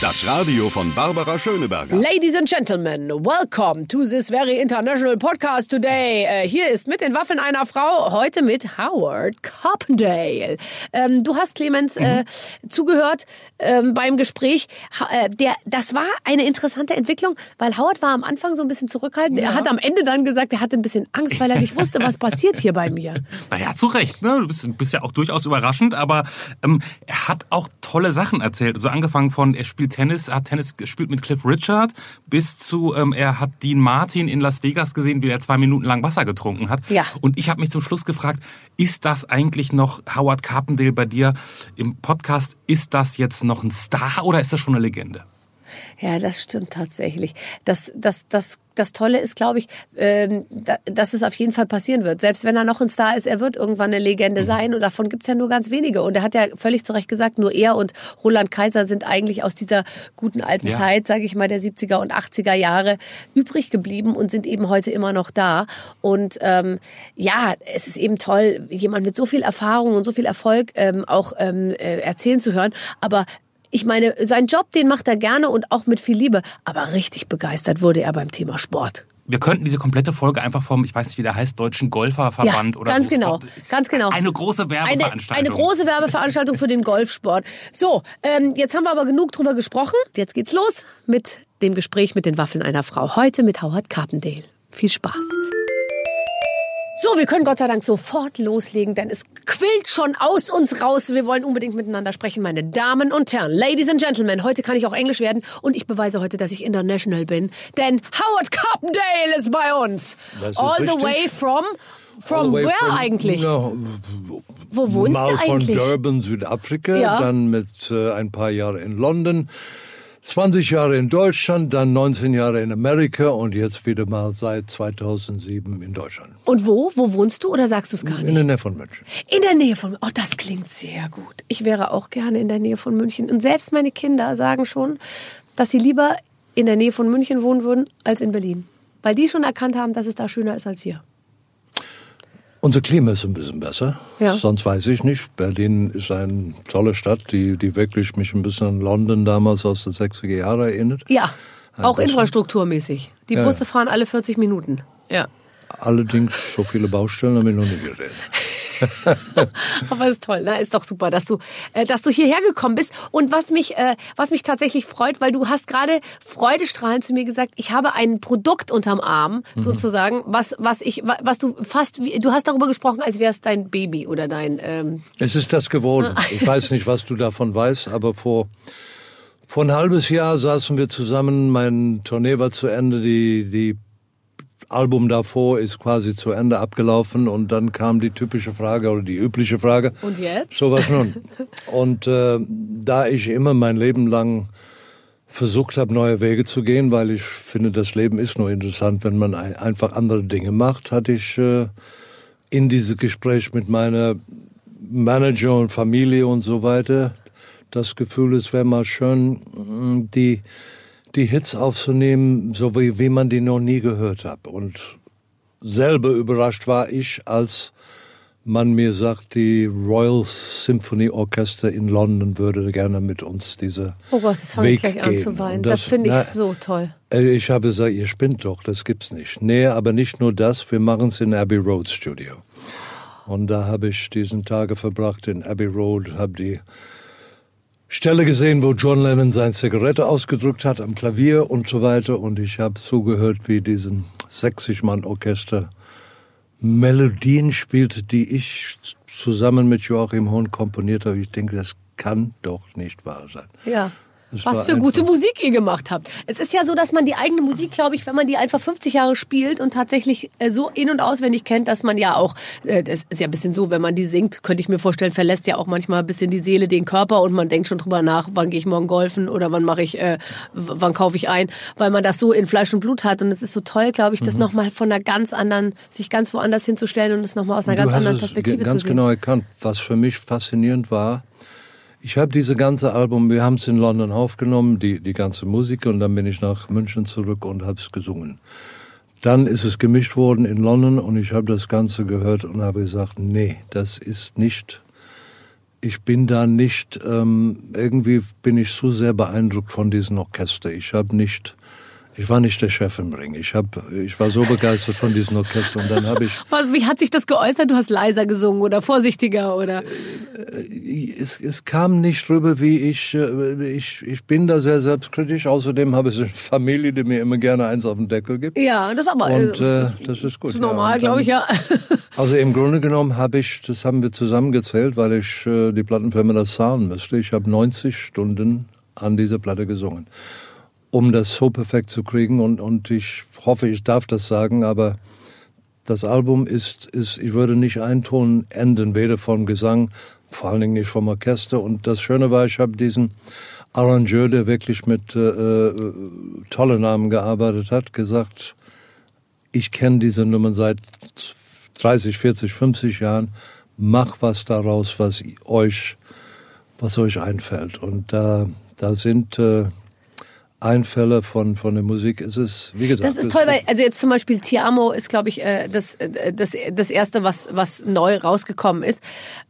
Das Radio von Barbara Schöneberger. Ladies and Gentlemen, welcome to this very international podcast today. Äh, hier ist mit den Waffen einer Frau, heute mit Howard Carpendale. Ähm, du hast Clemens äh, mhm. zugehört ähm, beim Gespräch. Ha, äh, der, das war eine interessante Entwicklung, weil Howard war am Anfang so ein bisschen zurückhaltend. Ja. Er hat am Ende dann gesagt, er hatte ein bisschen Angst, weil er nicht wusste, was passiert hier bei mir. Naja, zu Recht. Ne? Du bist, bist ja auch durchaus überraschend, aber ähm, er hat auch tolle Sachen erzählt. So also angefangen von, er spielt Tennis, hat Tennis gespielt mit Cliff Richard, bis zu, ähm, er hat Dean Martin in Las Vegas gesehen, wie er zwei Minuten lang Wasser getrunken hat. Ja. Und ich habe mich zum Schluss gefragt, ist das eigentlich noch Howard Carpendale bei dir im Podcast? Ist das jetzt noch ein Star oder ist das schon eine Legende? Ja, das stimmt tatsächlich. Das, das, das, das Tolle ist, glaube ich, ähm, da, dass es auf jeden Fall passieren wird. Selbst wenn er noch ein Star ist, er wird irgendwann eine Legende mhm. sein. Und davon gibt's ja nur ganz wenige. Und er hat ja völlig zu Recht gesagt, nur er und Roland Kaiser sind eigentlich aus dieser guten alten ja. Zeit, sage ich mal, der 70er und 80er Jahre übrig geblieben und sind eben heute immer noch da. Und ähm, ja, es ist eben toll, jemand mit so viel Erfahrung und so viel Erfolg ähm, auch ähm, äh, erzählen zu hören. Aber ich meine, seinen Job, den macht er gerne und auch mit viel Liebe. Aber richtig begeistert wurde er beim Thema Sport. Wir könnten diese komplette Folge einfach vom, ich weiß nicht, wie der heißt, Deutschen Golferverband ja, oder ganz so. Genau, ganz genau. Eine große Werbeveranstaltung. Eine, eine große Werbeveranstaltung für den Golfsport. So, ähm, jetzt haben wir aber genug drüber gesprochen. Jetzt geht's los mit dem Gespräch mit den Waffeln einer Frau. Heute mit Howard Carpendale. Viel Spaß. So, wir können Gott sei Dank sofort loslegen, denn es quillt schon aus uns raus. Wir wollen unbedingt miteinander sprechen, meine Damen und Herren. Ladies and Gentlemen, heute kann ich auch Englisch werden und ich beweise heute, dass ich international bin, denn Howard Carpendale ist bei uns. All the richtig. way from From where from, eigentlich? No, Wo wohnst du eigentlich? Von Durban, Südafrika, ja. dann mit äh, ein paar Jahren in London. 20 Jahre in Deutschland, dann 19 Jahre in Amerika und jetzt wieder mal seit 2007 in Deutschland. Und wo? Wo wohnst du oder sagst du es gar nicht? In der Nähe von München. In der Nähe von Oh, das klingt sehr gut. Ich wäre auch gerne in der Nähe von München. Und selbst meine Kinder sagen schon, dass sie lieber in der Nähe von München wohnen würden als in Berlin. Weil die schon erkannt haben, dass es da schöner ist als hier. Unser Klima ist ein bisschen besser. Ja. Sonst weiß ich nicht. Berlin ist eine tolle Stadt, die, die wirklich mich ein bisschen an London damals aus den 60er Jahren erinnert. Ja, auch infrastrukturmäßig. Die ja, Busse fahren alle 40 Minuten. Ja. Allerdings, so viele Baustellen habe ich noch nie gesehen. Aber ist toll, ne? Ist doch super, dass du, äh, dass du hierher gekommen bist. Und was mich, äh, was mich tatsächlich freut, weil du hast gerade freudestrahlend zu mir gesagt, ich habe ein Produkt unterm Arm, mhm. sozusagen, was, was ich, was du fast, wie, du hast darüber gesprochen, als wäre es dein Baby oder dein. Ähm es ist das geworden. Ich weiß nicht, was du davon weißt, aber vor vor ein halbes Jahr saßen wir zusammen, mein Tournee war zu Ende, die, die Album davor ist quasi zu Ende abgelaufen und dann kam die typische Frage oder die übliche Frage. Und jetzt? So was nun. und äh, da ich immer mein Leben lang versucht habe, neue Wege zu gehen, weil ich finde, das Leben ist nur interessant, wenn man ein, einfach andere Dinge macht, hatte ich äh, in dieses Gespräch mit meiner Manager und Familie und so weiter das Gefühl, es wäre mal schön, die die Hits aufzunehmen, so wie, wie man die noch nie gehört hat. Und selber überrascht war ich, als man mir sagt, die Royal Symphony Orchester in London würde gerne mit uns diese Oh Gott, das fange ich gleich an zu weinen. Das, das finde ich so toll. Äh, ich habe gesagt, ihr spinnt doch, das gibt's nicht. Nee, aber nicht nur das, wir machen es in Abbey Road Studio. Und da habe ich diesen Tage verbracht in Abbey Road, habe die Stelle gesehen, wo John Lennon seine Zigarette ausgedrückt hat am Klavier und so weiter. Und ich habe zugehört, wie diesen 60-Mann-Orchester Melodien spielte, die ich zusammen mit Joachim Horn komponiert habe. Ich denke, das kann doch nicht wahr sein. Ja. Das Was für gute Musik ihr gemacht habt. Es ist ja so, dass man die eigene Musik, glaube ich, wenn man die einfach 50 Jahre spielt und tatsächlich äh, so in- und auswendig kennt, dass man ja auch, äh, das ist ja ein bisschen so, wenn man die singt, könnte ich mir vorstellen, verlässt ja auch manchmal ein bisschen die Seele den Körper und man denkt schon drüber nach, wann gehe ich morgen golfen oder wann mache ich, äh, wann kaufe ich ein, weil man das so in Fleisch und Blut hat. Und es ist so toll, glaube ich, das mhm. nochmal von einer ganz anderen, sich ganz woanders hinzustellen und es nochmal aus einer du ganz anderen Perspektive zu sehen. ganz genau erkannt, was für mich faszinierend war, ich habe diese ganze Album, wir haben es in London aufgenommen, die, die ganze Musik, und dann bin ich nach München zurück und habe es gesungen. Dann ist es gemischt worden in London und ich habe das Ganze gehört und habe gesagt, nee, das ist nicht, ich bin da nicht, ähm, irgendwie bin ich zu sehr beeindruckt von diesem Orchester. Ich habe nicht ich war nicht der Chef im Ring. Ich, hab, ich war so begeistert von diesem Orchester und dann habe ich. Wie hat sich das geäußert? Du hast leiser gesungen oder vorsichtiger oder? Äh, es, es kam nicht rüber, wie ich, äh, ich. Ich bin da sehr selbstkritisch. Außerdem habe ich eine Familie, die mir immer gerne eins auf den Deckel gibt. Ja, das aber. Und äh, das, das, ist gut. Das ist normal, ja, glaube ich, ja. Also im Grunde genommen habe ich, das haben wir zusammengezählt, weil ich äh, die Plattenfirma das zahlen müsste. Ich habe 90 Stunden an dieser Platte gesungen um das so perfekt zu kriegen. Und, und ich hoffe, ich darf das sagen, aber das Album ist, ist, ich würde nicht einen Ton enden, weder vom Gesang, vor allen Dingen nicht vom Orchester. Und das Schöne war, ich habe diesen Arrangeur, der wirklich mit äh, äh tollen Namen gearbeitet hat, gesagt, ich kenne diese Nummern seit 30, 40, 50 Jahren. Mach was daraus, was euch, was euch einfällt. Und da, da sind äh, Einfälle von, von der Musik ist es, wie gesagt. Das ist toll, weil, also jetzt zum Beispiel Tiamo ist, glaube ich, äh, das, äh, das, das erste, was, was neu rausgekommen ist.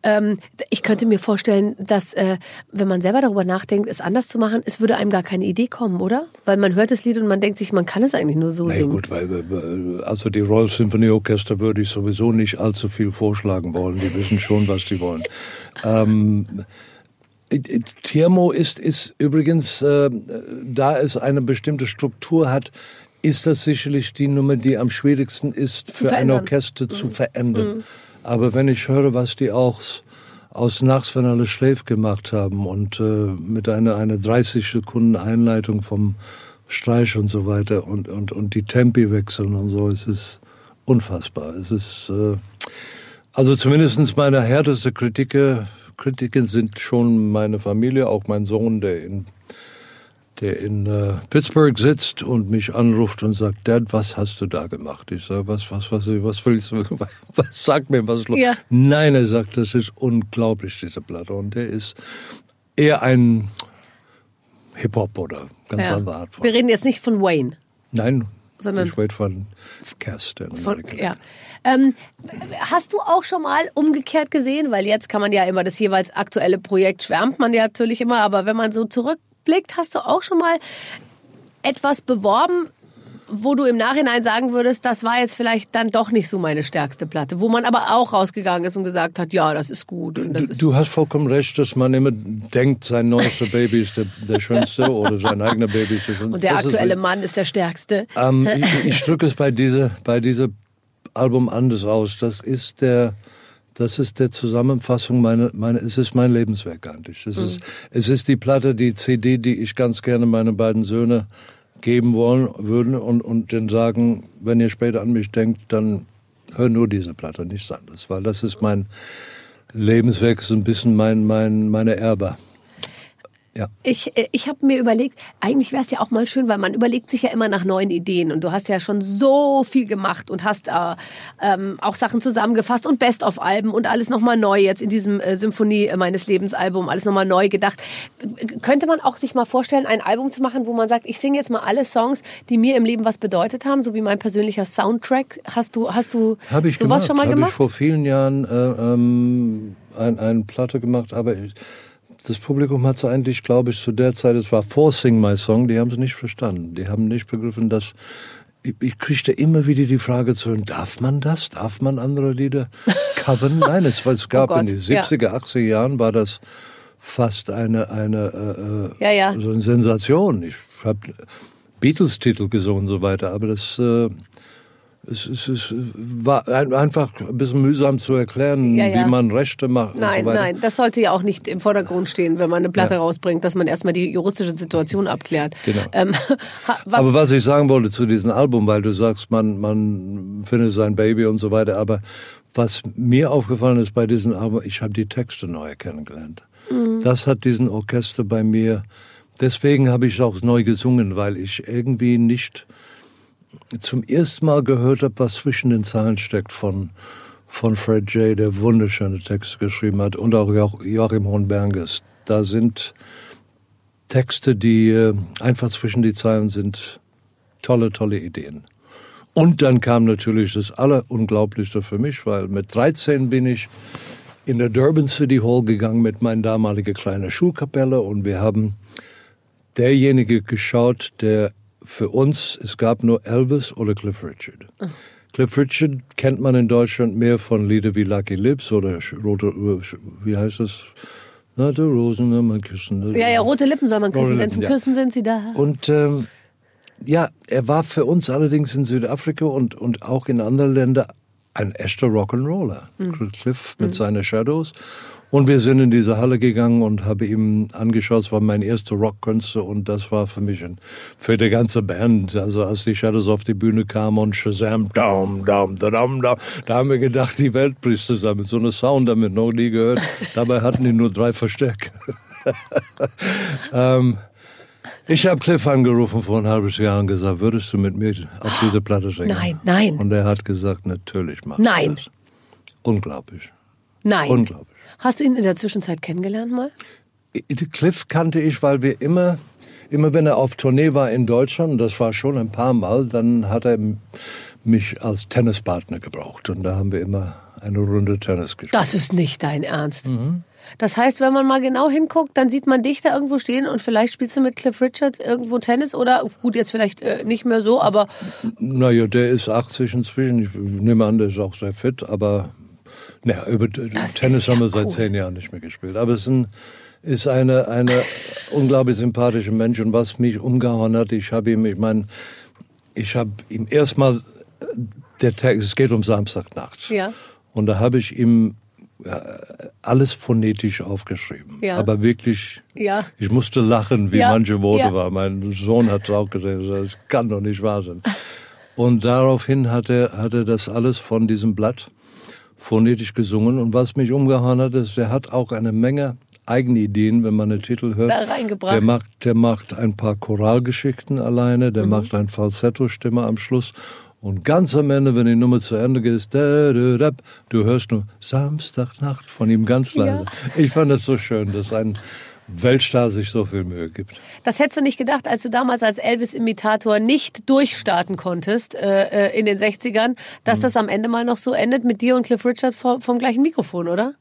Ähm, ich könnte mir vorstellen, dass, äh, wenn man selber darüber nachdenkt, es anders zu machen, es würde einem gar keine Idee kommen, oder? Weil man hört das Lied und man denkt sich, man kann es eigentlich nur so nee, singen. gut, weil, also die Royal Symphony Orchester würde ich sowieso nicht allzu viel vorschlagen wollen. Die wissen schon, was die wollen. ähm, Thermo ist, ist übrigens, äh, da es eine bestimmte Struktur hat, ist das sicherlich die Nummer, die am schwierigsten ist zu für verändern. ein Orchester mhm. zu verändern. Mhm. Aber wenn ich höre, was die auch aus Nachts, wenn alles schläft gemacht haben und äh, mit einer eine 30 Sekunden Einleitung vom Streich und so weiter und, und, und die Tempi wechseln und so, es ist unfassbar. Es ist, äh, also zumindestens meine härteste Kritiker Kritiken sind schon meine Familie, auch mein Sohn, der in, der in äh, Pittsburgh sitzt und mich anruft und sagt, Dad, was hast du da gemacht? Ich sage, was, was, was, was willst du, was, sag mir, was los? Ja. Nein, er sagt, das ist unglaublich, diese Platte. Und der ist eher ein Hip-Hop oder ganz ja. andere Art von. Wir reden jetzt nicht von Wayne. Nein, sondern ich rede von Cast. Von, ja. Ähm, hast du auch schon mal umgekehrt gesehen, weil jetzt kann man ja immer das jeweils aktuelle Projekt schwärmt man ja natürlich immer, aber wenn man so zurückblickt, hast du auch schon mal etwas beworben, wo du im Nachhinein sagen würdest, das war jetzt vielleicht dann doch nicht so meine stärkste Platte, wo man aber auch rausgegangen ist und gesagt hat, ja, das ist gut. Und das du, ist du hast vollkommen recht, dass man immer denkt, sein neuester Baby ist der, der schönste oder sein eigener Baby ist der schönste. Und der das aktuelle ist, Mann ist der stärkste. Ähm, ich, ich drücke es bei dieser, bei dieser Album anders aus. Das ist der, das ist der Zusammenfassung meiner, meine, es ist mein Lebenswerk eigentlich. Es mhm. ist, es ist die Platte, die CD, die ich ganz gerne meine beiden Söhne geben wollen würden und, und denen sagen, wenn ihr später an mich denkt, dann hör nur diese Platte, nichts anderes, weil das ist mein Lebenswerk, so ein bisschen mein, mein, meine Erbe. Ja. Ich, äh, ich habe mir überlegt, eigentlich wäre es ja auch mal schön, weil man überlegt sich ja immer nach neuen Ideen und du hast ja schon so viel gemacht und hast äh, ähm, auch Sachen zusammengefasst und Best-of-Alben und alles nochmal neu jetzt in diesem äh, Symphonie äh, meines Lebens-Album, alles nochmal neu gedacht. Könnte man auch sich mal vorstellen, ein Album zu machen, wo man sagt, ich singe jetzt mal alle Songs, die mir im Leben was bedeutet haben, so wie mein persönlicher Soundtrack. Hast du, hast du hab ich sowas gemacht. schon mal hab gemacht? Ich vor vielen Jahren äh, ähm, ein, eine Platte gemacht, aber ich das Publikum hat es eigentlich, glaube ich, zu der Zeit, es war vor Sing My Song, die haben es nicht verstanden. Die haben nicht begriffen, dass ich, ich kriegte immer wieder die Frage zu hören, darf man das? Darf man andere Lieder covern? Nein, es, es gab oh in den 70er, ja. 80er Jahren war das fast eine, eine äh, ja, ja. So eine Sensation. Ich habe Beatles-Titel gesungen und so weiter, aber das äh, es, es, es war einfach ein bisschen mühsam zu erklären, ja, ja. wie man Rechte macht. Nein, so nein, das sollte ja auch nicht im Vordergrund stehen, wenn man eine Platte ja. rausbringt, dass man erstmal die juristische Situation abklärt. Genau. Ähm, was aber was ich sagen wollte zu diesem Album, weil du sagst, man, man findet sein Baby und so weiter, aber was mir aufgefallen ist bei diesem Album, ich habe die Texte neu kennengelernt. Mhm. Das hat diesen Orchester bei mir, deswegen habe ich auch neu gesungen, weil ich irgendwie nicht zum ersten Mal gehört habe, was zwischen den Zeilen steckt von, von Fred J., der wunderschöne Texte geschrieben hat, und auch Joachim Hornberges. Da sind Texte, die äh, einfach zwischen die Zeilen sind tolle, tolle Ideen. Und dann kam natürlich das Allerunglaublichste für mich, weil mit 13 bin ich in der Durban City Hall gegangen mit meiner damaligen kleinen Schulkapelle und wir haben derjenige geschaut, der für uns, es gab nur Elvis oder Cliff Richard. Cliff Richard kennt man in Deutschland mehr von Lieder wie Lucky Lips oder Rote, wie heißt das? Na, die Rosen, ne, man küssen. Ja, ja, rote Lippen soll man küssen, denn zum ja. Küssen sind sie da. Und ähm, ja, er war für uns allerdings in Südafrika und, und auch in anderen Ländern ein echter Rock'n'Roller. Cliff mit seinen Shadows. Und wir sind in diese Halle gegangen und habe ihm angeschaut, es war mein erster Rockkonzert und das war für mich ein, für die ganze Band. Also als die Shadows auf die Bühne kamen und Shazam, down, down, da, down, down, da haben wir gedacht, die Welt bricht zusammen. So eine Sound haben wir noch nie gehört. Dabei hatten die nur drei Verstärker. ähm, ich habe Cliff angerufen vor ein halbes Jahr und gesagt, würdest du mit mir auf diese Platte singen? Nein, nein. Und er hat gesagt, natürlich mach ich Nein. das. Unglaublich. Nein. Unglaublich. Hast du ihn in der Zwischenzeit kennengelernt mal? Cliff kannte ich, weil wir immer, immer wenn er auf Tournee war in Deutschland, und das war schon ein paar Mal, dann hat er mich als Tennispartner gebraucht. Und da haben wir immer eine Runde Tennis gespielt. Das ist nicht dein Ernst. Das heißt, wenn man mal genau hinguckt, dann sieht man dich da irgendwo stehen und vielleicht spielst du mit Cliff Richard irgendwo Tennis oder gut, jetzt vielleicht äh, nicht mehr so, aber Naja, der ist 80 inzwischen. Ich nehme an, der ist auch sehr fit, aber naja, über Das Tennis ja haben wir seit cool. zehn Jahren nicht mehr gespielt. Aber es ist, ein, ist eine, eine unglaublich sympathische Mensch. Und was mich umgehauen hat, ich habe ihm, ich meine, ich habe ihm erstmal, der Text, es geht um Samstagnacht. Ja. Und da habe ich ihm äh, alles phonetisch aufgeschrieben. Ja. Aber wirklich, Ja. ich musste lachen, wie Ja, manche Worte ja. waren. Mein Sohn hat auch gesagt, das kann doch nicht wahr sein. Und daraufhin hat er, hat er das alles von diesem Blatt phonetisch gesungen. Und was mich umgehauen hat, ist, er hat auch eine Menge eigene Ideen, wenn man den Titel hört. Da reingebracht. Der macht, der macht ein paar Choralgeschichten alleine, Mhm. der macht ein Falsetto-Stimme am Schluss. Und ganz am Ende, wenn die Nummer zu Ende geht, du hörst nur Samstagnacht von ihm ganz leise. Ich fand das so schön, dass ein Weltstar sich so viel Mühe gibt. das hättest du nicht gedacht, als du damals als Elvis-Imitator nicht durchstarten konntest äh, äh, in den 60ern, dass Mhm. das am Ende mal noch so endet mit dir und Cliff Richard vom, vom gleichen Mikrofon, oder?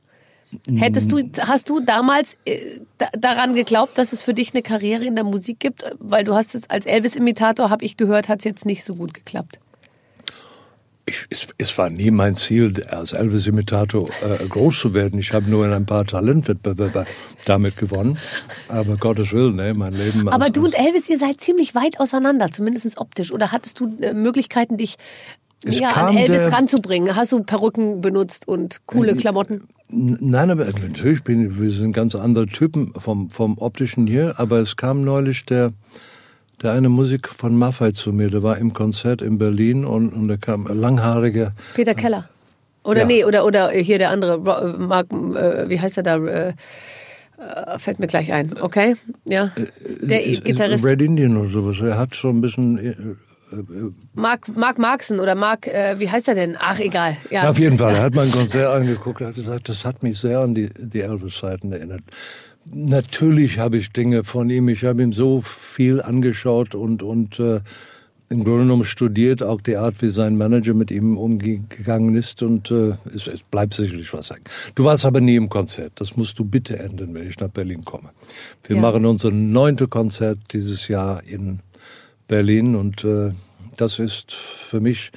Hättest du, hast du damals äh, da, daran geglaubt, dass es für dich eine Karriere in der Musik gibt? Weil du hast es als Elvis-Imitator, habe ich gehört, hat es jetzt nicht so gut geklappt. Ich, es, es war nie mein Ziel, als Elvis-Imitator äh, groß zu werden. Ich habe nur in ein paar Talentwettbewerbe damit gewonnen. Aber Gottes Willen, ne, mein Leben. Aber du und Elvis, ihr seid ziemlich weit auseinander, zumindest optisch. Oder hattest du äh, Möglichkeiten, dich Es ja, an Elvis der- ranzubringen? Hast du Perücken benutzt und coole Klamotten? N- Nein, aber natürlich bin wir sind ganz andere Typen vom, vom optischen hier, aber es kam neulich der, der eine Musik von Maffei zu mir, der war im Konzert in Berlin und, und da kam ein langhaariger, Peter Keller. Oder Ja. nee, oder, oder hier der andere, äh, Mark, äh, wie heißt er da? Äh, fällt mir gleich ein, okay? Ja. Der ist- ist Gitarrist. Red Indian oder sowas, er hat so ein bisschen, Mark, Mark Markson oder Mark, äh, wie heißt er denn? Ach, egal. Ja. auf jeden Fall, er hat mein Konzert angeguckt, er hat gesagt, das hat mich sehr an die, die Elvis-Zeiten erinnert. Natürlich habe ich Dinge von ihm, ich habe ihm so viel angeschaut und, und äh, im Grunde genommen studiert, auch die Art, wie sein Manager mit ihm umgegangen ist und äh, es, es bleibt sicherlich was sagen. Du warst aber nie im Konzert, das musst du bitte ändern, wenn ich nach Berlin komme. Wir Ja. machen unser neunte Konzert dieses Jahr in Berlin und äh, das ist für mich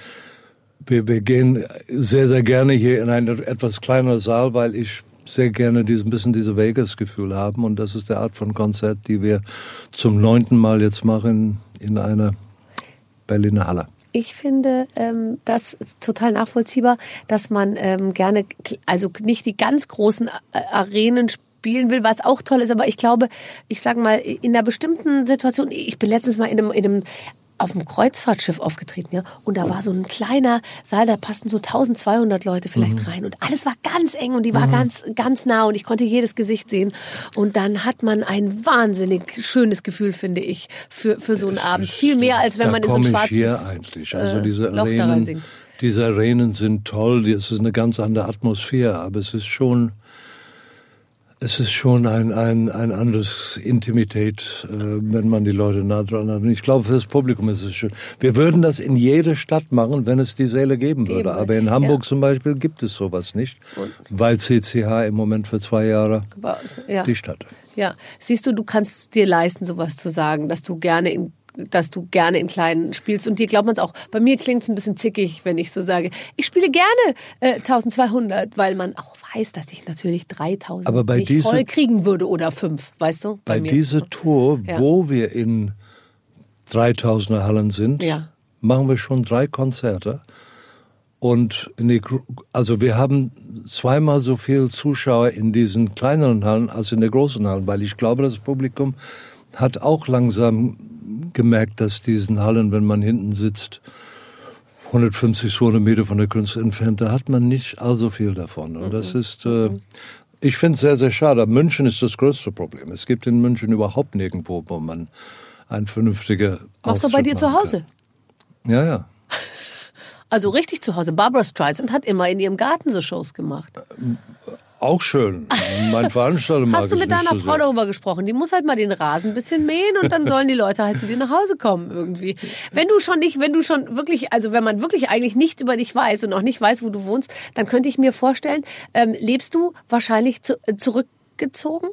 wir, wir gehen sehr, sehr gerne hier in einen etwas kleineren Saal, weil ich sehr gerne diesen bisschen diese Vegas-Gefühl haben und das ist der Art von Konzert, die wir zum neunten Mal jetzt machen in einer Berliner Halle. Ich finde ähm, das total nachvollziehbar, dass man ähm, gerne, also nicht die ganz großen äh, Arenen spielen will, was auch toll ist, aber ich glaube, ich sage mal, in einer bestimmten Situation, ich bin letztens mal in einem, in einem auf dem Kreuzfahrtschiff aufgetreten, ja, und da war so ein kleiner Saal, da passten so 1200 Leute vielleicht rein und alles war ganz eng und die war ganz, ganz nah und ich konnte jedes Gesicht sehen und dann hat man ein wahnsinnig schönes Gefühl, finde ich, für, für so einen Abend. ist- Viel mehr, als wenn man in so ein schwarzes hier eigentlich. Also äh, diese da Arenen, diese Arenen sind toll. Es ist eine ganz andere Atmosphäre, aber es ist schon, es ist schon ein, ein, ein anderes Intimität, äh, wenn man die Leute nah dran hat. Und ich glaube, für das Publikum ist es schön. Wir würden das in jeder Stadt machen, wenn es die Säle geben würde. Geben. Aber in Hamburg Ja. zum Beispiel gibt es sowas nicht, weil CCH im Moment für zwei Jahre Ja. die Stadt. Ja, siehst du, du kannst dir leisten, sowas zu sagen, dass du gerne in dass du gerne in kleinen spielst und dir glaubt man es auch. Bei mir klingt es ein bisschen zickig, wenn ich so sage, ich spiele gerne äh, 1200, weil man auch weiß, dass ich natürlich 3000 Aber bei nicht diese- voll kriegen würde oder fünf, weißt du? Bei es dieser so. Tour, Ja. wo wir in 3000er Hallen sind, Ja. machen wir schon drei Konzerte. Und die, also wir haben zweimal so viel Zuschauer in diesen kleineren Hallen als in der großen Hallen, weil ich glaube, das Publikum hat auch langsam gemerkt, dass diesen Hallen, wenn man hinten sitzt, 150, 200 Meter von der Kunst entfernt, da hat man nicht allzu viel davon. Und das ist, äh, ich finde es sehr, sehr schade. München ist das größte Problem. Es gibt in München überhaupt nirgendwo, wo man ein vernünftiger Machst du bei dir zu Hause? kann. Ja, ja. Also richtig zu Hause. Barbara Streisand hat immer in ihrem Garten so Shows gemacht. Auch schön. Mein Veranstalter mag Hast du mit deiner so Frau sehr. darüber gesprochen? Die muss halt mal den Rasen ein bisschen mähen und dann sollen die Leute halt zu dir nach Hause kommen irgendwie. Wenn du schon nicht, wenn du schon wirklich, also wenn man wirklich eigentlich nicht über dich weiß und auch nicht weiß, wo du wohnst, dann könnte ich mir vorstellen, ähm, lebst du wahrscheinlich zu, äh, zurückgezogen?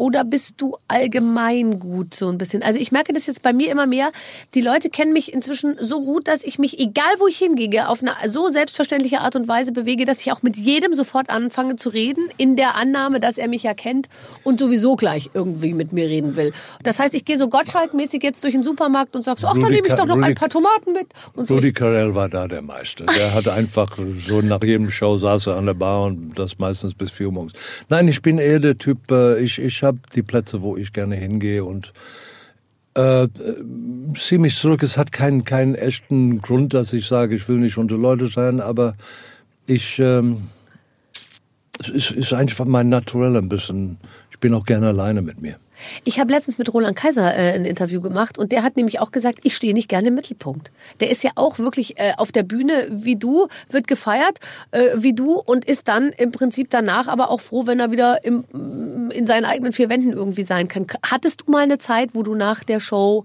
Oder bist du allgemein gut so ein bisschen? Also ich merke das jetzt bei mir immer mehr. Die Leute kennen mich inzwischen so gut, dass ich mich, egal wo ich hingehe, auf eine so selbstverständliche Art und Weise bewege, dass ich auch mit jedem sofort anfange zu reden, in der Annahme, dass er mich ja kennt und sowieso gleich irgendwie mit mir reden will. Das heißt, ich gehe so Gottschalk-mäßig jetzt durch den Supermarkt und sag so, ach, Rudi nehme ich doch noch Rudi- ein paar Tomaten mit. Und so. Rudi Carell war da der Meister. Der hat einfach so nach jedem Show saß er an der Bar und das meistens bis vier Uhr morgens. Nein, ich bin eher der Typ, äh, ich, ich habe die Plätze, wo ich gerne hingehe und äh, zieh mich zurück. Es hat keinen, keinen echten Grund, dass ich sage, ich will nicht unter Leute sein, aber ich, ähm, es ist, ist einfach mein Naturell ein bisschen. Ich bin auch gerne alleine mit mir. Ich habe letztens mit Roland Kaiser äh, ein Interview gemacht und der hat nämlich auch gesagt, ich stehe nicht gerne im Mittelpunkt. Der ist ja auch wirklich äh, auf der Bühne wie du, wird gefeiert äh, wie du und ist dann im Prinzip danach aber auch froh, wenn er wieder im, in seinen eigenen vier Wänden irgendwie sein kann. Hattest du mal eine Zeit, wo du nach der Show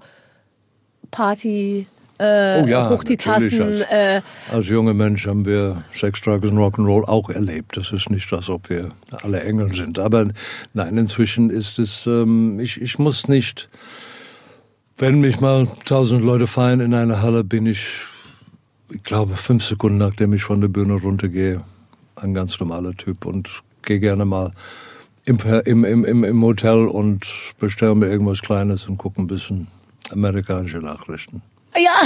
Party äh, Oh ja, hoch die. Tassen, Als, äh, als junger Mensch haben wir Sex, Drugs und Rock'n'Roll auch erlebt. Das ist nicht, als ob wir alle Engel sind. Aber nein, inzwischen ist es, ähm, ich, ich muss nicht, wenn mich mal tausend Leute feiern in einer Halle, bin ich, ich glaube, fünf Sekunden nachdem ich von der Bühne runtergehe, ein ganz normaler Typ und gehe gerne mal im, im, im, im Hotel und bestelle mir irgendwas Kleines und gucke ein bisschen amerikanische Nachrichten. Ja,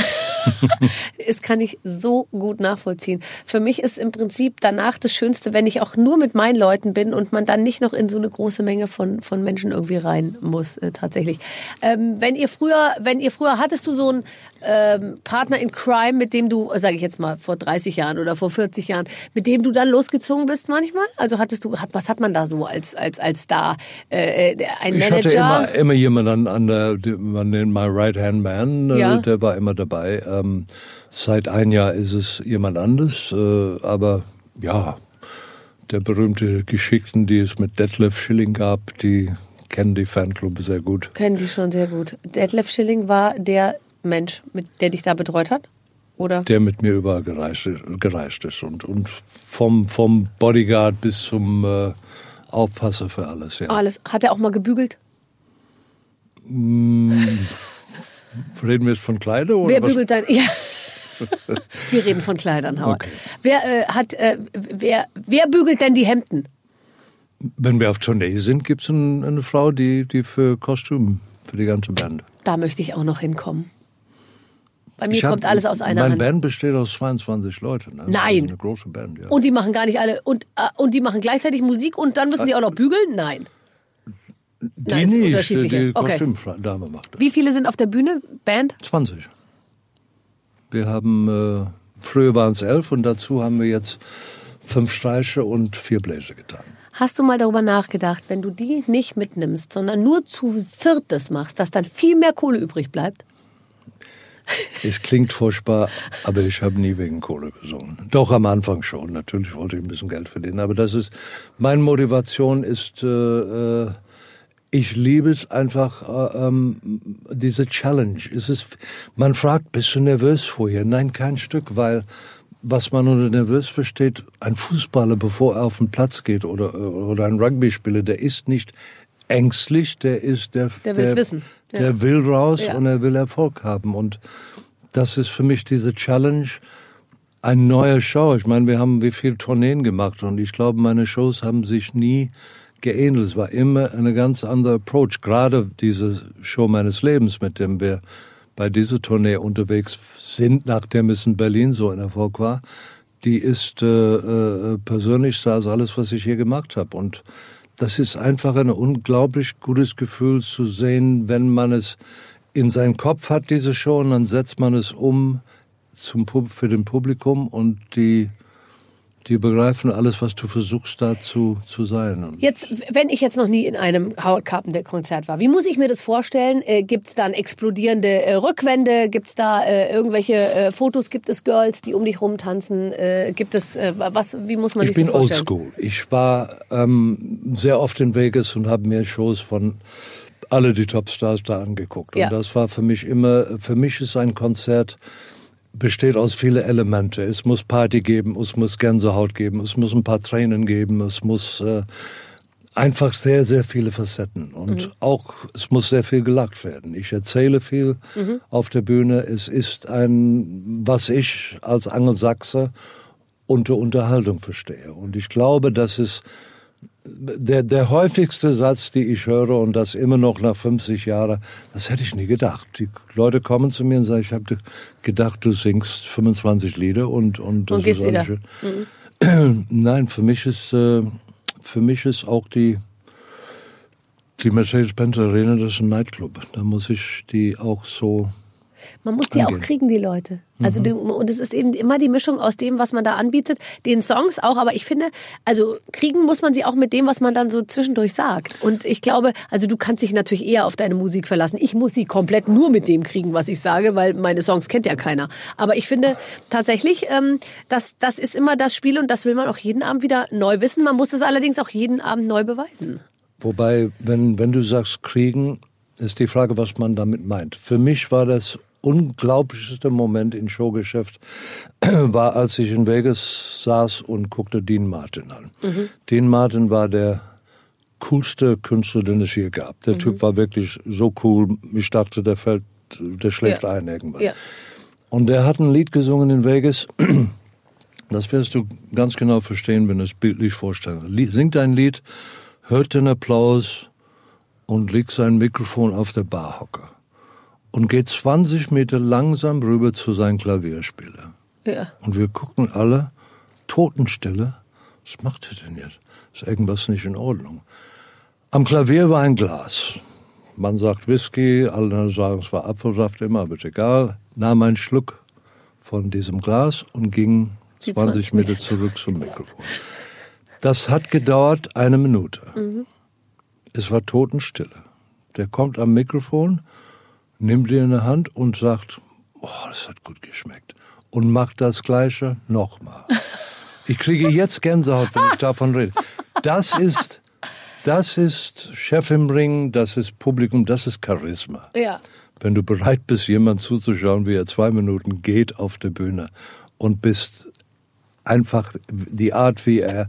das kann ich so gut nachvollziehen. Für mich ist im Prinzip danach das Schönste, wenn ich auch nur mit meinen Leuten bin und man dann nicht noch in so eine große Menge von, von Menschen irgendwie rein muss, äh, tatsächlich. Ähm, wenn ihr früher, wenn ihr früher, hattest du so einen ähm, Partner in Crime, mit dem du, sage ich jetzt mal, vor 30 Jahren oder vor 40 Jahren, mit dem du dann losgezogen bist manchmal? Also hattest du, hat, was hat man da so als, als, als Star? Äh, äh, ein Ich Manager? hatte immer, immer jemanden an der, die- man nennt my right hand man, äh, Ja. der war immer dabei. Ähm, seit ein Jahr ist es jemand anderes, äh, aber ja, der berühmte Geschickten, die es mit Detlef Schilling gab, die kennen die Fanclub sehr gut. Kennen die schon sehr gut. Detlef Schilling war der Mensch, mit, der dich da betreut hat? Oder? Der mit mir überall gereist, gereist ist und, und vom, vom Bodyguard bis zum äh, Aufpasser für alles. Ja. Alles. Hat er auch mal gebügelt? Reden wir jetzt von Kleider oder Wer was? bügelt dein. Ja. Wir reden von Kleidern, Howard. Okay. Wer, äh, hat, äh, wer, wer bügelt denn die Hemden? Wenn wir auf Tournee sind, gibt es ein, eine Frau, die, die für Kostüm, für die ganze Band. Da möchte ich auch noch hinkommen. Bei mir Ich hab- kommt alles aus einer Meine Hand. Band besteht aus 22 Leuten. Ne? Nein. Eine große Band, ja. Und die machen gar nicht alle. Und, äh, und die machen gleichzeitig Musik und dann müssen die auch noch bügeln? Nein. Die Nein, nicht, unterschiedliche. die Okay. Kostümdame macht das. Wie viele sind auf der Bühne? Band? 20. Wir haben, äh, früher waren es elf und dazu haben wir jetzt fünf Streiche und vier Bläser getan. Hast du mal darüber nachgedacht, wenn du die nicht mitnimmst, sondern nur zu viertes machst, dass dann viel mehr Kohle übrig bleibt? Es klingt furchtbar, aber ich habe nie wegen Kohle gesungen. Doch am Anfang schon. Natürlich wollte ich ein bisschen Geld verdienen, aber das ist meine Motivation ist. Äh, äh, ich liebe es einfach, äh, ähm, diese Challenge. Es ist, man fragt, bist du nervös vorher? Nein, kein Stück, weil was man unter nervös versteht, ein Fußballer, bevor er auf den Platz geht oder, oder ein Rugby-Spieler, der ist nicht ängstlich, der ist, der, Der will's wissen. Ja. der will raus Ja. und er will Erfolg haben. Und das ist für mich diese Challenge, ein neuer Show. Ich meine, wir haben wie viel Tourneen gemacht und ich glaube, meine Shows haben sich nie geähnelt. Es war immer eine ganz andere Approach. Gerade diese Show meines Lebens, mit dem wir bei dieser Tournee unterwegs sind, nachdem es in Berlin so ein Erfolg war, die ist äh, äh, persönlichster als alles, was ich hier gemacht habe. Und das ist einfach ein unglaublich gutes Gefühl zu sehen, wenn man es in seinen Kopf hat, diese Show, und dann setzt man es um zum, für den Publikum und die, die begreifen alles, was du versuchst da zu, zu sein. Und Jetzt, wenn ich jetzt noch nie in einem Howard Carpenter-Konzert war, wie muss ich mir das vorstellen? Äh, gibt es dann explodierende äh, Rückwände? Gibt es da äh, irgendwelche äh, Fotos? Gibt es Girls, die um dich rumtanzen? Äh, gibt es, äh, was, wie muss man ich sich bin das vorstellen? oldschool. Ich war ähm, sehr oft in Vegas und habe mir Shows von alle die Topstars da angeguckt. Ja. Und das war für mich immer, für mich ist ein Konzert besteht aus vielen Elemente. Es muss Party geben, es muss Gänsehaut geben, es muss ein paar Tränen geben, es muss äh, einfach sehr, sehr viele Facetten. Und Mhm. auch, es muss sehr viel gelacht werden. Ich erzähle viel Mhm. auf der Bühne. Es ist ein, was ich als Angelsachse unter Unterhaltung verstehe. Und ich glaube, das ist der, der häufigste Satz, die ich höre, und das immer noch nach 50 Jahren, das hätte ich nie gedacht. Die Leute kommen zu mir und sagen, ich habe gedacht, du singst 25 Lieder und und das Und gehst ist wieder. schön. Nein, für mich ist äh, für mich ist auch die die Mercedes-Benz Arena, das ist ein Nightclub. Da muss ich die auch so Man muss die auch angehen. kriegen, die Leute. Also die, und es ist eben immer die Mischung aus dem, was man da anbietet, den Songs auch. Aber ich finde, also kriegen muss man sie auch mit dem, was man dann so zwischendurch sagt. Und ich glaube, also du kannst dich natürlich eher auf deine Musik verlassen. Ich muss sie komplett nur mit dem kriegen, was ich sage, weil meine Songs kennt ja keiner. Aber ich finde tatsächlich, ähm, das, das ist immer das Spiel und das will man auch jeden Abend wieder neu wissen. Man muss es allerdings auch jeden Abend neu beweisen. Wobei, wenn, wenn du sagst kriegen, ist die Frage, was man damit meint. Für mich war das unglaublichste Moment im Showgeschäft, war, als ich in Vegas saß und guckte Dean Martin an. Dean Martin war der coolste Künstler, den es hier gab. Der Typ war wirklich so cool, ich dachte, der fällt, der schläft Ja. ein irgendwann. Ja. Und der hat ein Lied gesungen in Vegas. Das wirst du ganz genau verstehen, wenn du es bildlich vorstellst. Singt ein Lied, hört den Applaus und legt sein Mikrofon auf der Barhocke und geht 20 Meter langsam rüber zu seinem Klavierspieler. Ja. Und wir gucken alle, Totenstille. Was macht er denn jetzt? Ist irgendwas nicht in Ordnung? Am Klavier war ein Glas. Man sagt Whisky, alle sagen, es war Apfelsaft immer, aber egal. Nahm einen Schluck von diesem Glas und ging Die 20 20 Meter Meter zurück zum Mikrofon. Das hat gedauert eine Minute. Es war Totenstille. Der kommt am Mikrofon, nimmt ihn in die Hand und sagt, oh, das hat gut geschmeckt. Und macht das Gleiche nochmal. Ich kriege jetzt Gänsehaut, wenn ich davon rede. Das ist, das ist Chef im Ring, das ist Publikum, das ist Charisma. Ja. Wenn du bereit bist, jemand zuzuschauen, wie er zwei Minuten geht auf der Bühne und bist einfach die Art, wie er,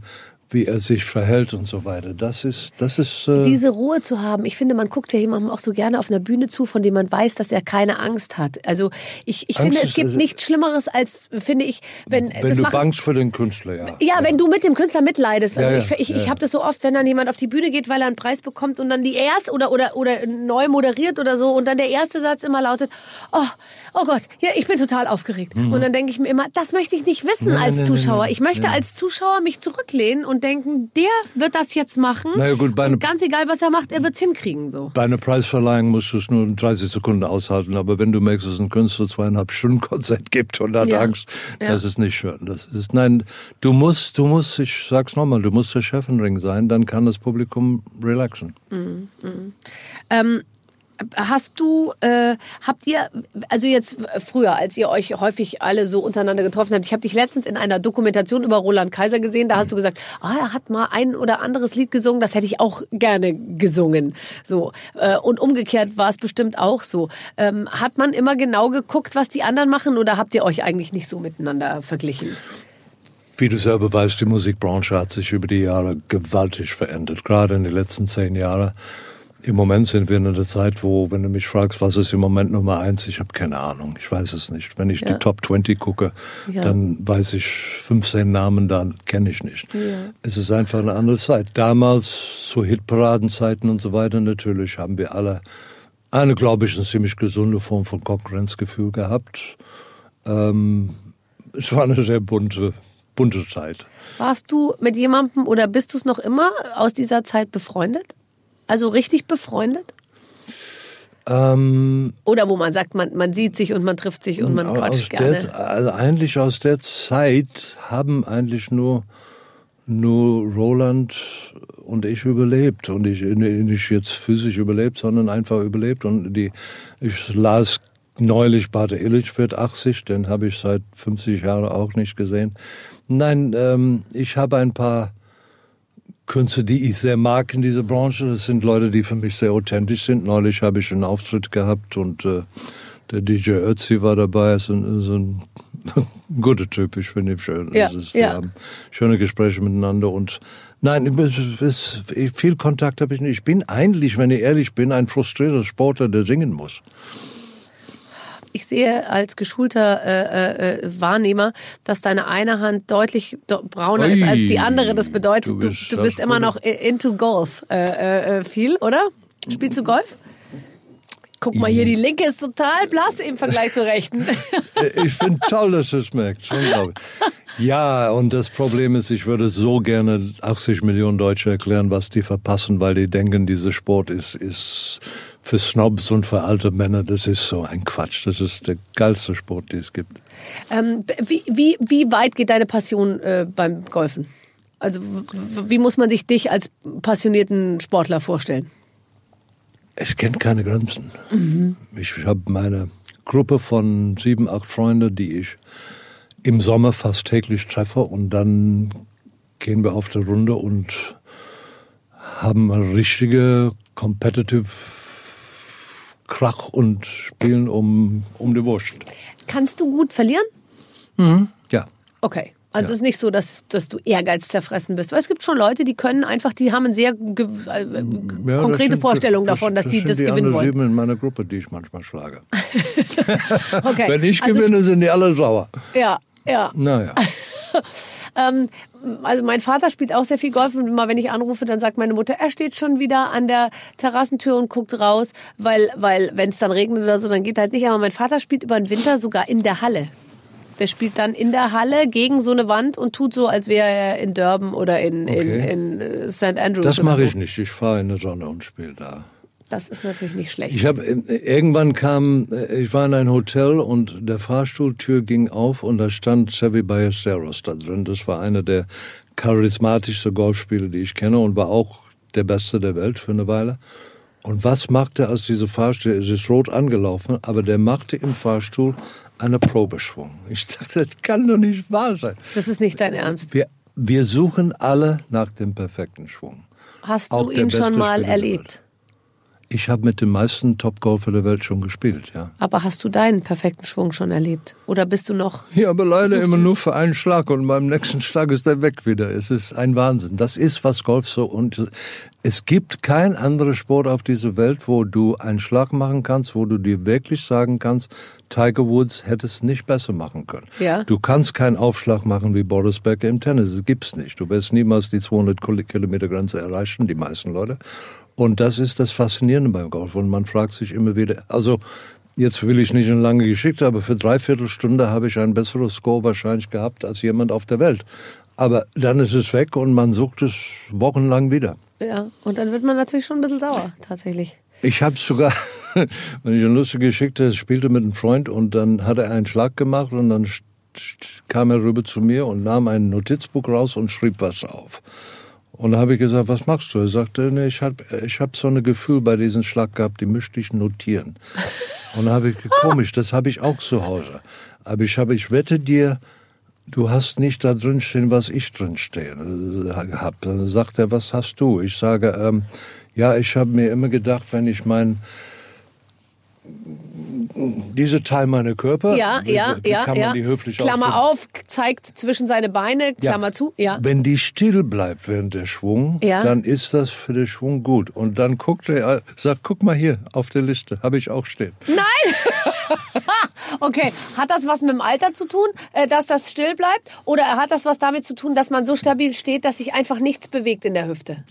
wie er sich verhält und so weiter. Das ist, das ist, äh, diese Ruhe zu haben. Ich finde, man guckt ja jemandem auch so gerne auf einer Bühne zu, von dem man weiß, dass er keine Angst hat. Also ich, ich Angst finde, es gibt also- nichts Schlimmeres als, finde ich, wenn, wenn du bangst für den Künstler, ja. ja, wenn du mit dem Künstler mitleidest. Also Ja, ich, ja, ich, ja, ich ja. habe das so oft, wenn dann jemand auf die Bühne geht, weil er einen Preis bekommt und dann die erste oder oder oder neu moderiert oder so und dann der erste Satz immer lautet: Oh, oh Gott, ja, ich bin total aufgeregt. Und dann denke ich mir immer, das möchte ich nicht wissen Mhm. Nein, als nein, nein, Zuschauer. nein. Ich möchte als Zuschauer mich zurücklehnen und denken, der wird das jetzt machen. Na ja, gut, bei und einem- ganz egal, was er macht, er wird's hinkriegen so. Bei einer Preisverleihung musst du es nur 30 Sekunden aushalten, aber wenn du merkst, dass ein Künstler zweieinhalb Stunden Konzert gibt und hat Ja. Angst, Ja. das ist nicht schön. Das ist, nein, du musst, du musst, ich sag's nochmal, du musst der Chef im Ring sein, dann kann das Publikum relaxen. Ähm, Hast du, äh, habt ihr, also jetzt früher, als ihr euch häufig alle so untereinander getroffen habt, ich habe dich letztens in einer Dokumentation über Roland Kaiser gesehen, da hast du gesagt, ah, er hat mal ein oder anderes Lied gesungen, das hätte ich auch gerne gesungen. So äh, und umgekehrt war es bestimmt auch so. Ähm, hat man immer genau geguckt, was die anderen machen, oder habt ihr euch eigentlich nicht so miteinander verglichen? Wie du selber weißt, die Musikbranche hat sich über die Jahre gewaltig verändert, gerade in den letzten zehn Jahren. Im Moment sind wir in einer Zeit, wo, wenn du mich fragst, was ist im Moment Nummer eins, ich habe keine Ahnung, ich weiß es nicht. Wenn ich ja. die Top 20 gucke, ja. dann weiß ich 15 Namen, da kenne ich nicht. Ja. Es ist einfach eine andere Zeit. Damals, zu Hitparadenzeiten und so weiter, natürlich haben wir alle eine, glaube ich, eine ziemlich gesunde Form von Konkurrenzgefühl gehabt. Ähm, es war eine sehr bunte, bunte Zeit. Warst du mit jemandem oder bist du es noch immer aus dieser Zeit befreundet? Also richtig befreundet? Ähm, Oder wo man sagt, man, man sieht sich und man trifft sich und man quatscht gerne. Der, also eigentlich aus der Zeit haben eigentlich nur, nur Roland und ich überlebt. Und ich nicht jetzt physisch überlebt, sondern einfach überlebt. Und die, ich las neulich, Bate Illich wird 80, den habe ich seit 50 Jahren auch nicht gesehen. Nein, ähm, ich habe ein paar Künstler, die ich sehr mag in dieser Branche. Das sind Leute, die für mich sehr authentisch sind. Neulich habe ich einen Auftritt gehabt und äh, der DJ Ötzi war dabei. Ist ein, ist ein guter Typ, ich finde ihn schön. Ja, ist, wir ja. haben schöne Gespräche miteinander und Nein, es, viel Kontakt habe ich nicht. Ich bin eigentlich, wenn ich ehrlich bin, ein frustrierter Sportler, der singen muss ich sehe als geschulter äh, äh, Wahrnehmer, dass deine eine Hand deutlich brauner Ui, ist als die andere. Das bedeutet, du bist, du, du bist immer noch into Golf äh, äh, äh, viel, oder? Spielst du Golf? Guck mal hier, die linke ist total blass im Vergleich zur rechten. Ich finde toll, dass es merkst. Schon, glaube ich. Ja, und das Problem ist, ich würde so gerne 80 Millionen Deutsche erklären, was die verpassen, weil die denken, dieser Sport ist, ist für Snobs und für alte Männer, das ist so ein Quatsch. Das ist der geilste Sport, den es gibt. Ähm, wie, wie, wie weit geht deine Passion äh, beim Golfen? Also wie muss man sich dich als passionierten Sportler vorstellen? Es kennt keine Grenzen. Mhm. Ich habe meine Gruppe von sieben, acht Freunden, die ich im Sommer fast täglich treffe und dann gehen wir auf der Runde und haben eine richtige competitive Krach und spielen um, um die Wurst. Kannst du gut verlieren? Mhm. Ja. Okay. Also ja. es ist nicht so, dass, dass du Ehrgeiz zerfressen bist. Weil es gibt schon Leute, die können einfach, die haben eine sehr äh, ja, konkrete sind, Vorstellung das, davon, dass das sie das gewinnen wollen. Sieben in meiner Gruppe, die ich manchmal schlage. okay. Wenn ich also, gewinne, sind die alle sauer. Ja, ja. Naja. ähm, also mein Vater spielt auch sehr viel Golf und immer wenn ich anrufe, dann sagt meine Mutter, er steht schon wieder an der Terrassentür und guckt raus, weil, weil wenn es dann regnet oder so, dann geht halt nicht. Aber mein Vater spielt über den Winter sogar in der Halle. Der spielt dann in der Halle gegen so eine Wand und tut so, als wäre er in Durban oder in, okay. in, in äh, St. Andrews. Das mache so. ich nicht. Ich fahre in der Sonne und spiele da. Das ist natürlich nicht schlecht. Ich habe äh, irgendwann kam, äh, ich war in ein Hotel und der Fahrstuhltür ging auf und da stand Chevy Ballesteros da drin. Das war einer der charismatischsten Golfspieler, die ich kenne und war auch der Beste der Welt für eine Weile. Und was machte aus dieser Fahrstuhl? Es ist rot angelaufen, aber der machte im Fahrstuhl eine Probeschwung. Ich dachte, das kann doch nicht wahr sein. Das ist nicht dein Ernst. Wir, wir suchen alle nach dem perfekten Schwung. Hast du ihn schon mal erlebt? Ich habe mit den meisten Top-Golfer der Welt schon gespielt, ja. Aber hast du deinen perfekten Schwung schon erlebt? Oder bist du noch. Ja, aber leider immer nur für einen Schlag und beim nächsten Schlag ist er weg wieder. Es ist ein Wahnsinn. Das ist, was Golf so und es gibt kein anderer Sport auf dieser Welt, wo du einen Schlag machen kannst, wo du dir wirklich sagen kannst, Tiger Woods hätte es nicht besser machen können. Ja. Du kannst keinen Aufschlag machen wie Boris Becker im Tennis. Das gibt's nicht. Du wirst niemals die 200 Kilometer Grenze erreichen, die meisten Leute. Und das ist das Faszinierende beim Golf. Und man fragt sich immer wieder, also jetzt will ich nicht eine lange Geschichte, aber für dreiviertel Stunde habe ich ein besseres Score wahrscheinlich gehabt als jemand auf der Welt. Aber dann ist es weg und man sucht es wochenlang wieder. Ja, und dann wird man natürlich schon ein bisschen sauer, tatsächlich. Ich habe sogar, wenn ich eine lustige Geschichte spielte mit einem Freund und dann hat er einen Schlag gemacht und dann kam er rüber zu mir und nahm ein Notizbuch raus und schrieb was auf. Und da habe ich gesagt, was machst du? Er sagte, nee, ich habe ich hab so ein Gefühl bei diesem Schlag gehabt, die müsste ich notieren. Und da habe ich, komisch, das habe ich auch zu Hause. Aber ich habe, ich wette dir, du hast nicht da drin stehen, was ich drin stehen äh. Dann sagt er, was hast du? Ich sage, ähm, ja, ich habe mir immer gedacht, wenn ich mein diese Teil meiner Körper, Ja, ja, wie ja, kann man ja. die höflich Klammer ausdrücken? auf, zeigt zwischen seine Beine, Klammer zu. Ja. Wenn die still bleibt während der Schwung, Ja. dann ist das für den Schwung gut. Und dann guckt er, sagt, guck mal hier auf der Liste, habe ich auch stehen. Nein! okay, hat das was mit dem Alter zu tun, äh, dass das still bleibt? Oder hat das was damit zu tun, dass man so stabil steht, dass sich einfach nichts bewegt in der Hüfte?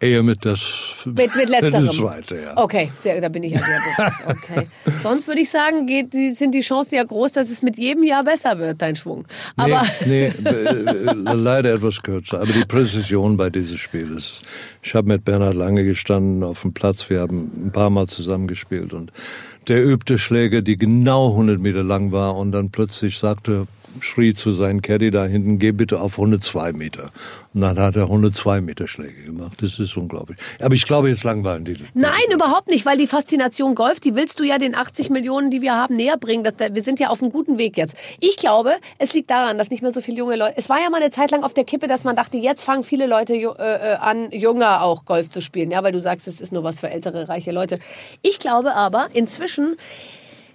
Eher mit das, Mit, mit letzterem. das zweite, ja. Okay, sehr, da bin ich ja sehr gut. Okay. Sonst würde ich sagen, geht, sind die Chancen ja groß, dass es mit jedem Jahr besser wird, dein Schwung. Aber nee, nee äh, leider etwas kürzer. Aber die Präzision bei diesem Spiel ist. Ich habe mit Bernhard Lange gestanden auf dem Platz. Wir haben ein paar Mal zusammengespielt und der übte Schläge, die genau 100 Meter lang war und dann plötzlich sagte, schrie zu seinem Caddy da hinten, geh bitte auf 102 Meter. Und dann hat er 102 Meter Schläge gemacht. Das ist unglaublich. Aber ich glaube, jetzt langweilen die. Nein, überhaupt nicht, weil die Faszination Golf, die willst du ja den 80 Millionen, die wir haben, näher bringen. Das, wir sind ja auf einem guten Weg jetzt. Ich glaube, es liegt daran, dass nicht mehr so viele junge Leute. Es war ja mal eine Zeit lang auf der Kippe, dass man dachte, jetzt fangen viele Leute äh, äh, an, jünger auch Golf zu spielen. Ja, weil du sagst, es ist nur was für ältere, reiche Leute. Ich glaube aber, inzwischen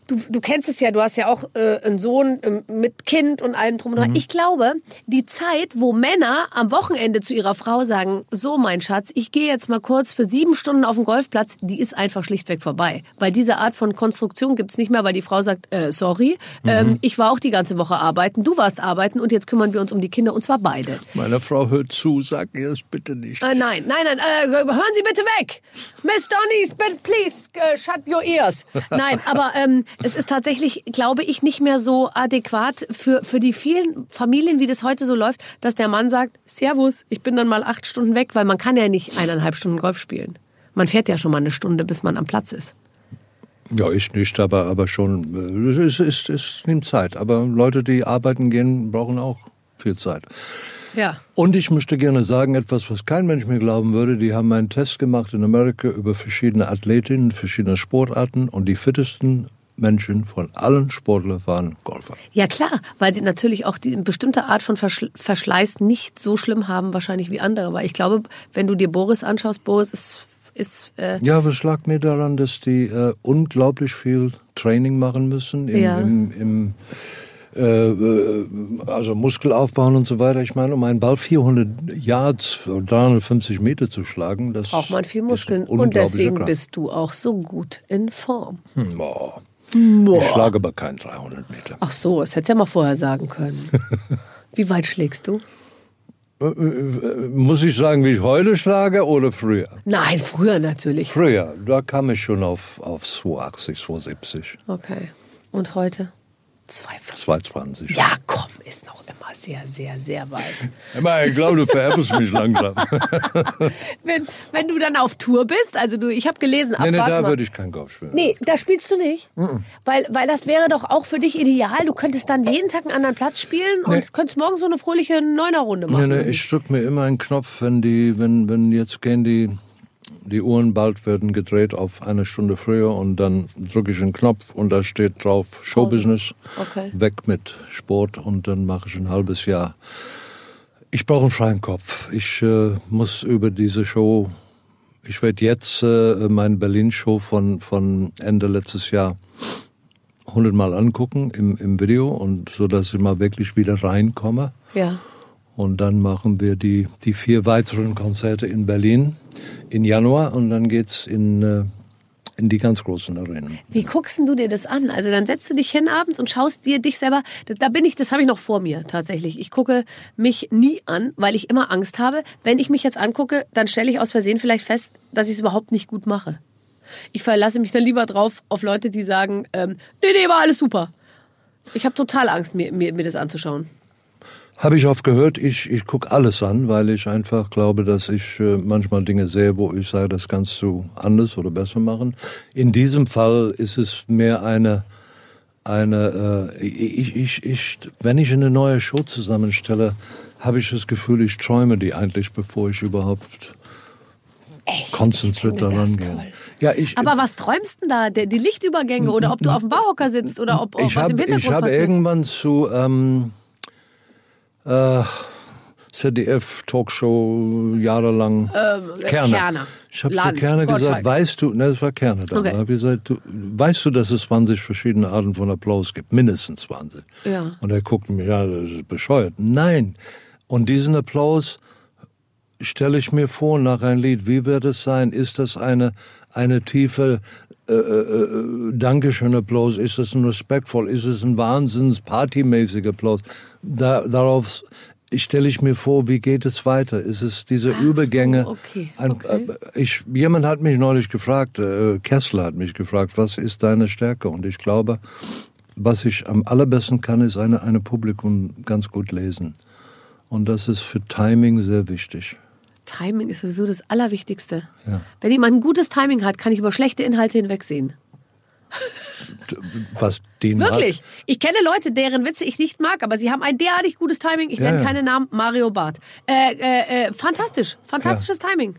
Du, du kennst es ja, du hast ja auch äh, einen Sohn ähm, mit Kind und allem drum und dran. Ich glaube, die Zeit, wo Männer am Wochenende zu ihrer Frau sagen, so mein Schatz, ich gehe jetzt mal kurz für sieben Stunden auf den Golfplatz, die ist einfach schlichtweg vorbei. Weil diese Art von Konstruktion gibt's nicht mehr, weil die Frau sagt, äh, sorry, ähm, ich war auch die ganze Woche arbeiten, du warst arbeiten und jetzt kümmern wir uns um die Kinder und zwar beide. Meine Frau hört zu, sag ihr es bitte nicht. Äh, nein, nein, nein, äh, hören Sie bitte weg. Miss Donny, please, äh, shut your ears. Nein, aber ähm, es ist tatsächlich, glaube ich, nicht mehr so adäquat für, für die vielen Familien, wie das heute so läuft, dass der Mann sagt, Servus, ich bin dann mal acht Stunden weg, weil man kann ja nicht eineinhalb Stunden Golf spielen. Man fährt ja schon mal eine Stunde, bis man am Platz ist. Ja, ich nicht, aber, aber schon, äh, es, es, es nimmt Zeit. Aber Leute, die arbeiten gehen, brauchen auch viel Zeit. Ja. Und ich möchte gerne sagen, etwas, was kein Mensch mir glauben würde. Die haben einen Test gemacht in Amerika über verschiedene Athletinnen, verschiedene Sportarten und die fittesten Menschen von allen Sportlern waren Golfer. Ja klar, weil sie natürlich auch die eine bestimmte Art von Verschl Verschleiß nicht so schlimm haben wahrscheinlich wie andere. Weil ich glaube, wenn du dir Boris anschaust, Boris ist ist äh, Ja, was lag mir daran, dass die äh, unglaublich viel Training machen müssen im, Ja. im, im äh, äh, also Muskel aufbauen und so weiter. Ich meine, um einen Ball 400 Yards, 350 Meter zu schlagen, das braucht man viel Muskeln und deswegen Kraft. bist du auch so gut in Form. Hm, Boah. Ich schlage aber keinen 300 Meter. Ach so, das hättest du ja mal vorher sagen können. Wie weit schlägst du? Muss ich sagen, wie ich heute schlage oder früher? Nein, früher natürlich. Früher, da kam ich schon auf, auf 280, 270, Okay. Und heute? 2,50. 220. Ja, komm, ist noch immer sehr, sehr, sehr weit. Emma, ich glaube, du vererbst mich langsam. Wenn, wenn du dann auf Tour bist, also du, ich habe gelesen, ab, nee, nee, da würde ich kein Golf spielen. Nee, da spielst du nicht. Weil, weil das wäre doch auch für dich ideal. Du könntest dann jeden Tag einen anderen Platz spielen und Nee. könntest morgen so eine fröhliche Neunerrunde Nee, machen. nee, ich drück mir immer einen Knopf, wenn die, wenn, wenn jetzt gehen die, die Uhren bald werden gedreht auf eine Stunde früher und dann drücke ich einen Knopf und da steht drauf Showbusiness, Okay. weg mit Sport und dann mache ich ein halbes Jahr. Ich brauche einen freien Kopf. Ich äh, muss über diese Show, ich werde jetzt äh, meine Berlin-Show von, von Ende letztes Jahr hundertmal angucken im, im Video und so, dass ich mal wirklich wieder reinkomme. Ja. Und dann machen wir die, die vier weiteren Konzerte in Berlin im Januar und dann geht's in, äh, in die ganz großen Arenen. Wie guckst du dir das an? Also dann setzt du dich hin abends und schaust dir dich selber. Da bin ich, das habe ich noch vor mir tatsächlich. Ich gucke mich nie an, weil ich immer Angst habe. Wenn ich mich jetzt angucke, dann stelle ich aus Versehen vielleicht fest, dass ich es überhaupt nicht gut mache. Ich verlasse mich dann lieber drauf auf Leute, die sagen, ähm, nee, nee, war alles super. Ich habe total Angst, mir, mir, mir das anzuschauen. Habe ich oft gehört, ich, ich guck alles an, weil ich einfach glaube, dass ich äh, manchmal Dinge sehe, wo ich sage, das kannst du anders oder besser machen. In diesem Fall ist es mehr eine, eine äh, ich, ich, ich, wenn ich eine neue Show zusammenstelle, habe ich das Gefühl, ich träume die eigentlich, bevor ich überhaupt konzentriert Ich daran gehe. Ja, ich, Aber was träumst denn da? Die Lichtübergänge oder ob du auf dem Bauhocker sitzt oder ob, ob ich was habe im Hintergrund ich habe passiert? irgendwann zu ähm, äh, ZDF-Talkshow jahrelang Kerner. Kerner. Ich habe zu Kerner gesagt, Gottschalk. weißt du, ne, das war Kerner dann. Okay. Da habe ich gesagt, du, weißt du, dass es 20 verschiedene Arten von Applaus gibt? Mindestens 20. Ja. Und er guckt mir, ja, das ist bescheuert. Nein. Und diesen Applaus stelle ich mir vor nach ein Lied. Wie wird es sein? Ist das eine, eine tiefe äh, äh, Dankeschön Applaus? Ist es ein respektvoll? Ist es ein wahnsinns partymäßiger Applaus? Da, darauf stelle ich mir vor, wie geht es weiter? Ist es diese Ach Übergänge? so, okay, Ein, okay. äh, ich, jemand hat mich neulich gefragt, äh, Kessler hat mich gefragt, was ist deine Stärke? Und ich glaube, was ich am allerbesten kann, ist eine, eine Publikum ganz gut lesen. Und das ist für Timing sehr wichtig. Timing ist sowieso das Allerwichtigste. Ja. Wenn jemand ein gutes Timing hat, kann ich über schlechte Inhalte hinwegsehen. Was den Wirklich. Ich kenne Leute, deren Witze ich nicht mag, aber sie haben ein derartig gutes Timing. Ich Ja, nenne ja. keine Namen. Mario Barth. Äh, äh, äh, fantastisch. Fantastisches Timing.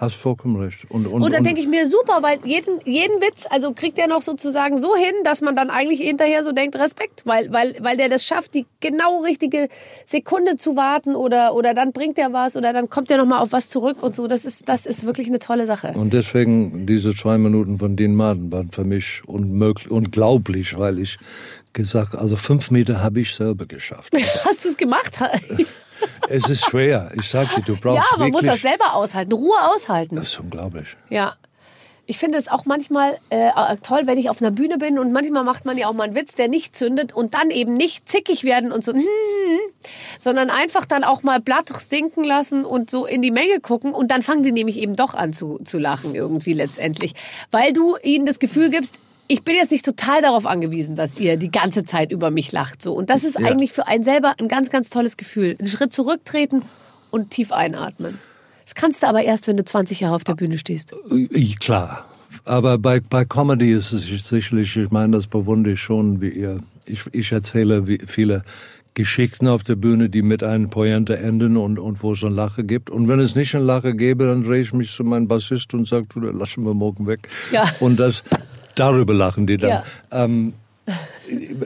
Hast vollkommen recht. Und, und, Und dann denke ich mir, super, weil jeden, jeden Witz, also kriegt er noch sozusagen so hin, dass man dann eigentlich hinterher so denkt, Respekt, weil, weil, weil der das schafft, die genau richtige Sekunde zu warten oder, oder dann bringt er was oder dann kommt er nochmal auf was zurück und so. Das ist, das ist wirklich eine tolle Sache. Und deswegen, diese zwei Minuten von Dean Martin waren für mich unmöglich, unglaublich, weil ich gesagt, also fünf Meter habe ich selber geschafft. Hast du es gemacht? es ist schwer. Ich sag dir, du brauchst ja, man muss das selber aushalten, Ruhe aushalten. das ist unglaublich. Ja. Ich finde es auch manchmal äh, toll, wenn ich auf einer Bühne bin und manchmal macht man ja auch mal einen Witz, der nicht zündet und dann eben nicht zickig werden und so, hm, sondern einfach dann auch mal Blatt sinken lassen und so in die Menge gucken und dann fangen die nämlich eben doch an zu, zu lachen irgendwie letztendlich, weil du ihnen das Gefühl gibst, ich bin jetzt nicht total darauf angewiesen, dass ihr die ganze Zeit über mich lacht so und das ist eigentlich für einen selber ein ganz ganz tolles Gefühl, einen Schritt zurücktreten und tief einatmen. Das kannst du aber erst, wenn du 20 Jahre auf der Bühne stehst. Ich, klar. Aber bei, bei Comedy ist es sicherlich, ich meine, das bewundere ich schon, wie ihr. Ich, ich erzähle wie viele Geschichten auf der Bühne, die mit einem Pointe enden und, und wo es ein Lache gibt. Und wenn es nicht ein Lache gäbe, dann drehe ich mich zu meinem Bassist und sage, du, lassen wir morgen weg. Ja. Und das, darüber lachen die dann. Ja. Ähm,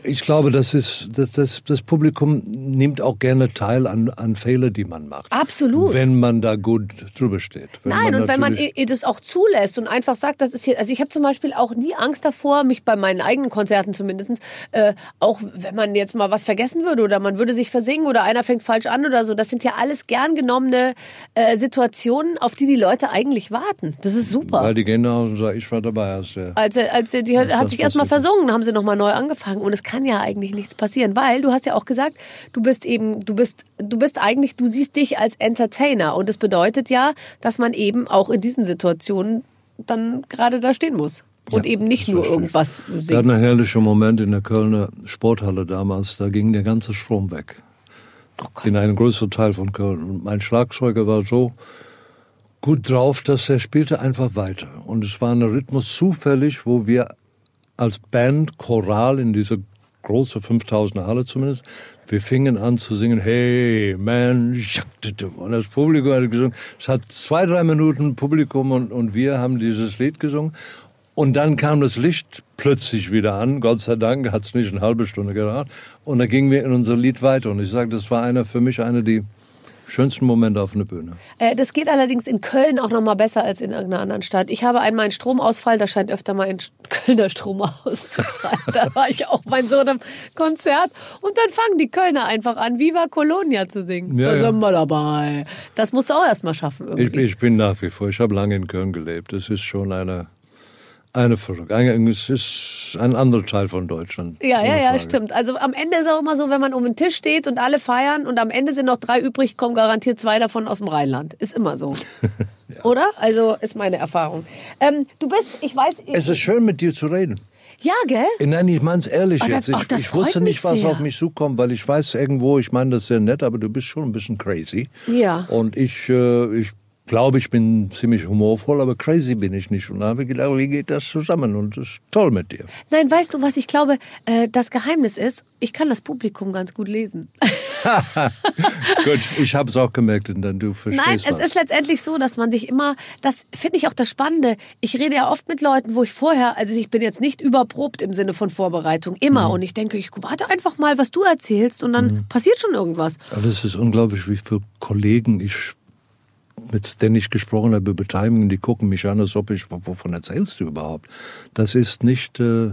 ich glaube, das ist, das, das, das Publikum nimmt auch gerne teil an, an Fehler, die man macht. Absolut. Wenn man da gut drüber steht. Wenn Nein, und wenn man das auch zulässt und einfach sagt, das ist hier, also ich habe zum Beispiel auch nie Angst davor, mich bei meinen eigenen Konzerten zumindest, äh, auch wenn man jetzt mal was vergessen würde oder man würde sich versingen oder einer fängt falsch an oder so, das sind ja alles gern genommene äh, Situationen, auf die die Leute eigentlich warten. Das ist super. Weil die gehen nach Hause und sagen, ich war dabei. Als der Als, als er, die hat, sich erstmal versungen, haben sie nochmal neu angefangen. Und es kann ja eigentlich nichts passieren, weil du hast ja auch gesagt, du bist eben, du bist, du bist eigentlich, du siehst dich als Entertainer. Und das bedeutet ja, dass man eben auch in diesen Situationen dann gerade da stehen muss. Und Ja, eben nicht nur ich. irgendwas Wir hatten singt. einen herrlichen Moment in der Kölner Sporthalle damals, da ging der ganze Strom weg. Oh. In einem größeren Teil von Köln. Und mein Schlagzeuger war so gut drauf, dass er spielte einfach weiter. Und es war ein Rhythmus zufällig, wo wir als Band, Choral in dieser großen 5000er Halle zumindest, wir fingen an zu singen, hey man, und das Publikum hat gesungen. Es hat zwei, drei Minuten Publikum und, und wir haben dieses Lied gesungen. Und dann kam das Licht plötzlich wieder an. Gott sei Dank hat es nicht eine halbe Stunde gedauert. Und dann gingen wir in unser Lied weiter. Und ich sage, das war einer für mich einer der schönsten Momente auf einer Bühne. Äh, das geht allerdings in Köln auch noch mal besser als in irgendeiner anderen Stadt. Ich habe einmal einen Stromausfall, da scheint öfter mal ein Kölner Strom auszufallen. da war ich auch mein Sohn am Konzert und dann fangen die Kölner einfach an, Viva Colonia zu singen. Ja, da sind wir dabei. Das musst du auch erst mal schaffen Ich, irgendwie. ich bin nach wie vor, ich habe lange in Köln gelebt. Es ist schon eine, eine ein- Es ist ein anderer Teil von Deutschland. ja, ja, ja, stimmt. Also am Ende ist auch immer so, wenn man um den Tisch steht und alle feiern und am Ende sind noch drei übrig, kommen garantiert zwei davon aus dem Rheinland. Ist immer so. Oder? Also ist meine Erfahrung. Ähm, du bist, ich weiß, Es ist schön, mit dir zu reden. ja, gell? Nein, ich meine es ehrlich Ach, das- jetzt. Ich, das ich wusste nicht, was sehr. auf mich zukommt, weil ich weiß irgendwo, ich meine das sehr nett, aber du bist schon ein bisschen crazy. Ja. Und ich, äh, ich glaube, ich bin ziemlich humorvoll, aber crazy bin ich nicht. Und da habe ich gedacht, wie geht das zusammen? Und das ist toll mit dir. Nein, weißt du, was ich glaube, äh, das Geheimnis ist? Ich kann das Publikum ganz gut lesen. Gut, ich habe es auch gemerkt, denn du verstehst Nein, es was. ist letztendlich so, dass man sich immer, das finde ich auch das Spannende. Ich rede ja oft mit Leuten, wo ich vorher, also ich bin jetzt nicht überprobt im Sinne von Vorbereitung, immer. Und ich denke, ich warte einfach mal, was du erzählst und dann passiert schon irgendwas. Aber es ist unglaublich, wie viele Kollegen ich mit denen ich gesprochen habe über Timing, die gucken mich an, als ob ich, wovon erzählst du überhaupt? Das ist nicht, äh,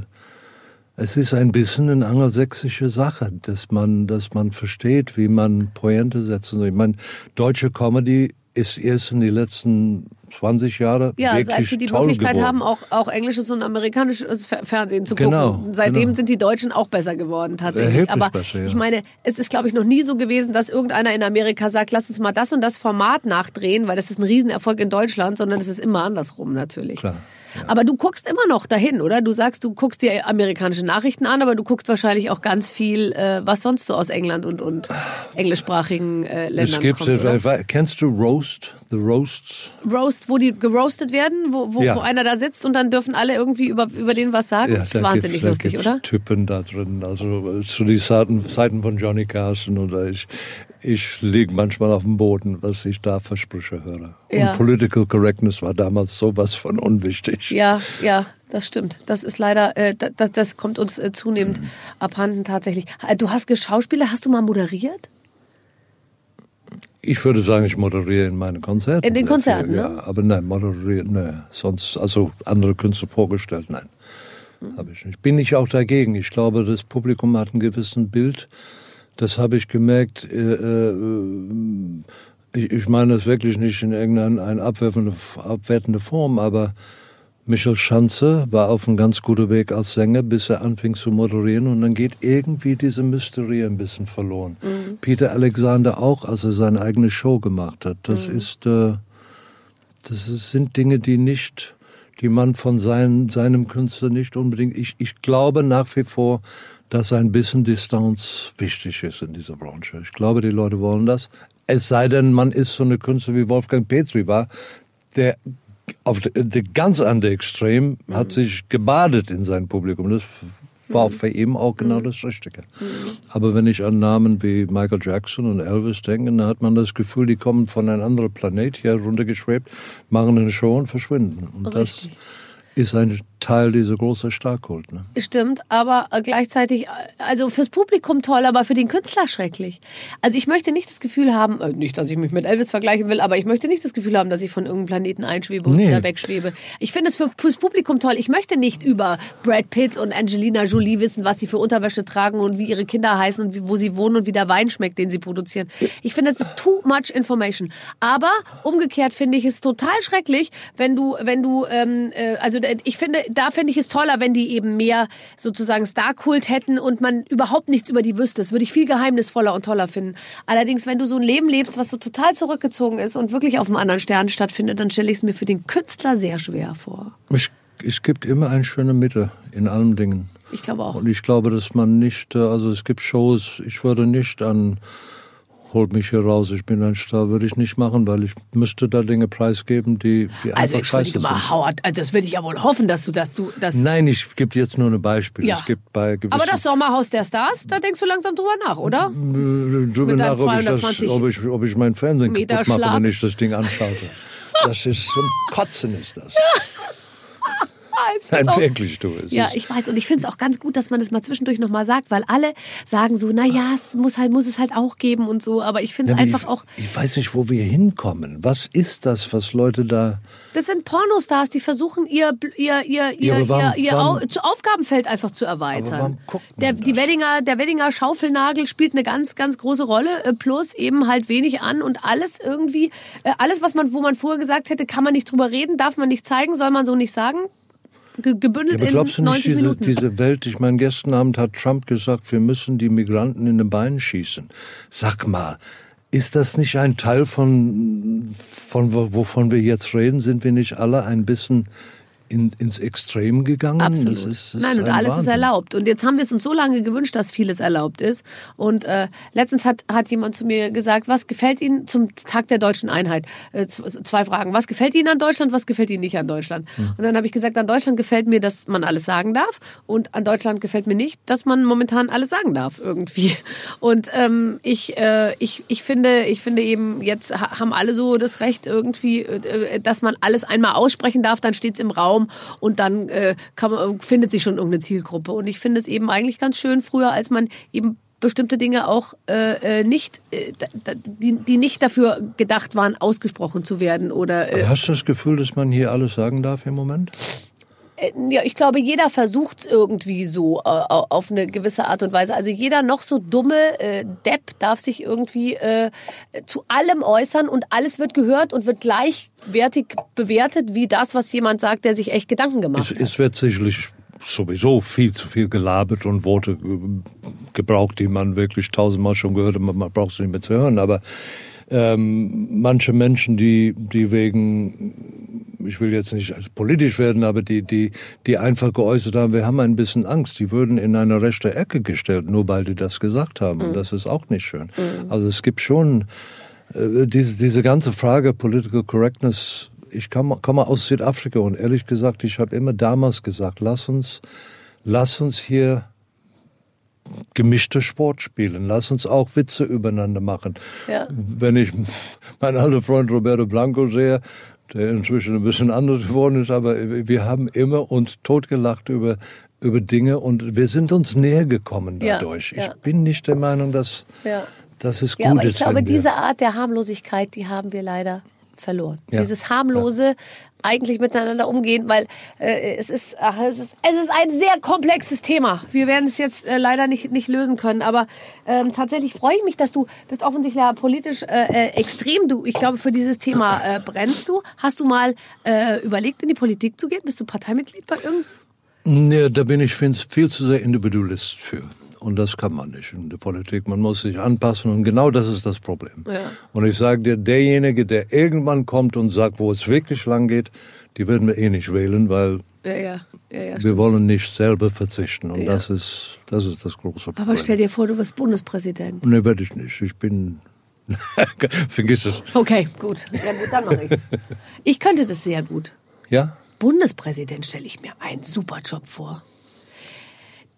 es ist ein bisschen eine angelsächsische Sache, dass man, dass man versteht, wie man Pointe setzen soll. Ich meine, deutsche Comedy ist erst in die letzten 20 Jahre Ja, wirklich seit sie die Möglichkeit geworden. haben, auch, auch englisches und amerikanisches Fer- Fernsehen zu Genau, gucken. Seitdem genau. sind die Deutschen auch besser geworden, tatsächlich. Erheblich Aber besser, ja. ich meine, es ist, glaube ich, noch nie so gewesen, dass irgendeiner in Amerika sagt, lass uns mal das und das Format nachdrehen, weil das ist ein Riesenerfolg in Deutschland, sondern es ist immer andersrum natürlich. Klar, Aber du guckst immer noch dahin, oder? Du sagst, du guckst dir amerikanische Nachrichten an, aber du guckst wahrscheinlich auch ganz viel, äh, was sonst so aus England und, und englischsprachigen äh, Ländern Es gibt, kommt, äh, kennst du Roast? The Roasts? Roasts, wo die geroastet werden, wo, wo, Ja. wo einer da sitzt und dann dürfen alle irgendwie über, über den was sagen. das ist da wahnsinnig da lustig, gibt's oder? Typen da drin, also äh, zu den Zeiten von Johnny Carson oder ich, ich lieg manchmal auf dem Boden, was ich da für Sprüche höre. Ja. Und Political Correctness war damals sowas von unwichtig. Ja, ja, das stimmt. Das ist leider, äh, das, das kommt uns äh, zunehmend abhanden tatsächlich. Äh, Du hast Geschauspieler, hast du mal moderiert? Ich würde sagen, ich moderiere in meinen Konzerten. In den Konzerten, viel, ne? Ja, aber nein, moderieren, ne. Sonst, also andere Künstler vorgestellt, nein. Mhm. Habe ich nicht. Bin ich auch dagegen. Ich glaube, das Publikum hat ein gewissen Bild. Das habe ich gemerkt. Äh, äh, ich, ich meine das wirklich nicht in irgendeine eine abwertende, abwertende Form, aber Michel Schanze war auf einem ganz guten Weg als Sänger, bis er anfing zu moderieren und dann geht irgendwie diese Mysterie ein bisschen verloren. Peter Alexander auch, als er seine eigene Show gemacht hat. Das ist, äh, das sind Dinge, die nicht, die man von sein, seinem Künstler nicht unbedingt. Ich, ich glaube nach wie vor, dass ein bisschen Distanz wichtig ist in dieser Branche. Ich glaube, die Leute wollen das. Es sei denn, man ist so eine Künstler wie Wolfgang Petri war, der auf der ganz andere Extrem hat sich gebadet in sein Publikum. Das war für ihn auch genau das Richtige. Aber wenn ich an Namen wie Michael Jackson und Elvis denke, dann hat man das Gefühl, die kommen von einem anderen Planet hier runtergeschwebt, machen eine Show und verschwinden. Und das Richtig. ist ein Teil dieser großen Starkkult. Ne? Stimmt, aber äh, gleichzeitig, äh, also fürs Publikum toll, aber für den Künstler schrecklich. Also ich möchte nicht das Gefühl haben, äh, nicht, dass ich mich mit Elvis vergleichen will, aber ich möchte nicht das Gefühl haben, dass ich von irgendeinem Planeten einschwebe und Nee. wieder wegschwebe. Ich finde es für, fürs Publikum toll. Ich möchte nicht über Brad Pitt und Angelina Jolie wissen, was sie für Unterwäsche tragen und wie ihre Kinder heißen und wo sie wohnen und wie der Wein schmeckt, den sie produzieren. Ich finde, das ist too much information. Aber umgekehrt finde ich es total schrecklich, wenn du, wenn du, ähm, äh, also ich finde, da finde ich es toller, wenn die eben mehr sozusagen Starkult hätten und man überhaupt nichts über die wüsste. Das würde ich viel geheimnisvoller und toller finden. Allerdings, wenn du so ein Leben lebst, was so total zurückgezogen ist und wirklich auf einem anderen Stern stattfindet, dann stelle ich es mir für den Künstler sehr schwer vor. Es, es gibt immer eine schöne Mitte in allen Dingen. Ich glaube auch. Und ich glaube, dass man nicht, äh, also es gibt Shows, ich würde nicht an holt mich hier raus, ich bin ein Star, würde ich nicht machen, weil ich müsste da Dinge preisgeben, die, die Also einfach scheiße mal, sind. Howard, also das würde ich ja wohl hoffen, dass du, dass du, dass. Nein, ich gebe jetzt nur ein Beispiel. Ja. Es gibt bei gewissen Aber das Sommerhaus der Stars, da denkst du langsam drüber nach, oder? Äh, drüber nach, ob ich, das, 220 ob, ich, ob ich mein Fernsehen Meter kaputt mache, wenn ich das Ding anschaute. Das ist zum Kotzen ist das. Ich find's Nein, auch- wirklich, du. Es Ja, ich weiß und ich finde es auch ganz gut, dass man das mal zwischendurch nochmal sagt, weil alle sagen so, na ja, es muss halt, muss es halt auch geben und so, aber ich finde Ja, es aber einfach ich, auch, ich weiß nicht, wo wir hinkommen. Was ist das, was Leute da... das sind Pornostars, die versuchen ihr, ihr, ihr, ihr, Ja, warum- ihr, ihr warum- Aufgabenfeld einfach zu erweitern. Der, die? Weddinger, der Weddinger Schaufelnagel spielt eine ganz, ganz große Rolle, äh, plus eben halt wenig an und alles irgendwie, äh, alles, was man, wo man vorher gesagt hätte, kann man nicht drüber reden, darf man nicht zeigen, soll man so nicht sagen. Ge gebündelt Ja, aber glaubst du in nicht, 90 diese, Minuten. diese Welt, ich meine, gestern Abend hat Trump gesagt, wir müssen die Migranten in den Beinen schießen. Sag mal, ist das nicht ein Teil von, von wo- wovon wir jetzt reden? Sind wir nicht alle ein bisschen in, ins Extrem gegangen. Absolut. Das ist, das Nein, und alles Wahnsinn. ist erlaubt. Und jetzt haben wir es uns so lange gewünscht, dass vieles erlaubt ist. Und äh, letztens hat, hat jemand zu mir gesagt, was gefällt Ihnen zum Tag der deutschen Einheit? Äh, zwei Fragen. Was gefällt Ihnen an Deutschland, was gefällt Ihnen nicht an Deutschland? Hm. Und dann habe ich gesagt, an Deutschland gefällt mir, dass man alles sagen darf. Und an Deutschland gefällt mir nicht, dass man momentan alles sagen darf irgendwie. Und ähm, ich, äh, ich, ich, finde, ich finde eben, jetzt ha- haben alle so das Recht irgendwie, äh, dass man alles einmal aussprechen darf, dann steht es im Raum und dann äh, man, findet sich schon irgendeine Zielgruppe. Und ich finde es eben eigentlich ganz schön früher, als man eben bestimmte Dinge auch äh, äh, nicht, äh, die, die nicht dafür gedacht waren, ausgesprochen zu werden oder äh, Hast du das Gefühl, dass man hier alles sagen darf im Moment? Äh, Ja, ich glaube, jeder versucht es irgendwie so äh, auf eine gewisse Art und Weise. Also jeder noch so dumme äh, Depp darf sich irgendwie äh, zu allem äußern und alles wird gehört und wird gleichwertig bewertet wie das, was jemand sagt, der sich echt Gedanken gemacht Es, hat. es wird sicherlich sowieso viel zu viel gelabert und Worte ge- gebraucht, die man wirklich tausendmal schon gehört hat. Man man braucht sie nicht mehr zu hören. Aber ähm, manche Menschen, die, die wegen, ich will jetzt nicht politisch werden, aber die, die, die einfach geäußert haben, wir haben ein bisschen Angst, die würden in eine rechte Ecke gestellt, nur weil die das gesagt haben. Und das ist auch nicht schön. Also es gibt schon äh, diese, diese ganze Frage Political Correctness, ich komme, komme aus Südafrika und ehrlich gesagt, ich habe immer damals gesagt, lass uns, lass uns hier gemischter Sport spielen. Lass uns auch Witze übereinander machen. Ja. Wenn ich meinen alten Freund Roberto Blanco sehe, der inzwischen ein bisschen anders geworden ist, aber wir haben immer uns totgelacht über, über Dinge und wir sind uns näher gekommen Ja, dadurch. ja. Ich bin nicht der Meinung, dass, Ja. dass es gut Ja, aber ich ist, glaube, wenn wir diese Art der Harmlosigkeit, die haben wir leider verloren. Ja. Dieses harmlose eigentlich miteinander umgehen, weil äh, es ist ach, es ist es ist ein sehr komplexes Thema. Wir werden es jetzt äh, leider nicht nicht lösen können, aber ähm, tatsächlich freue ich mich, dass du bist offensichtlich ja politisch äh, äh, extrem du. Ich glaube, für dieses Thema äh, brennst du. Hast du mal äh, überlegt in die Politik zu gehen? Bist du Parteimitglied bei irgendeinem? Nee, da bin ich viel zu sehr Individualist für. Und das kann man nicht in der Politik. Man muss sich anpassen und genau das ist das Problem. Ja. Und ich sage dir, derjenige, der irgendwann kommt und sagt, wo es wirklich lang geht, die werden wir eh nicht wählen, weil Ja, ja, wir wollen nicht selber verzichten. Und das ist das ist das große Problem. Aber stell dir vor, du wirst Bundespräsident. Nee, werde ich nicht. Ich bin vergiss es. Okay, gut. Ja gut, dann mache ich. Ich könnte das sehr gut. Ja? Bundespräsident stelle ich mir einen super Job vor.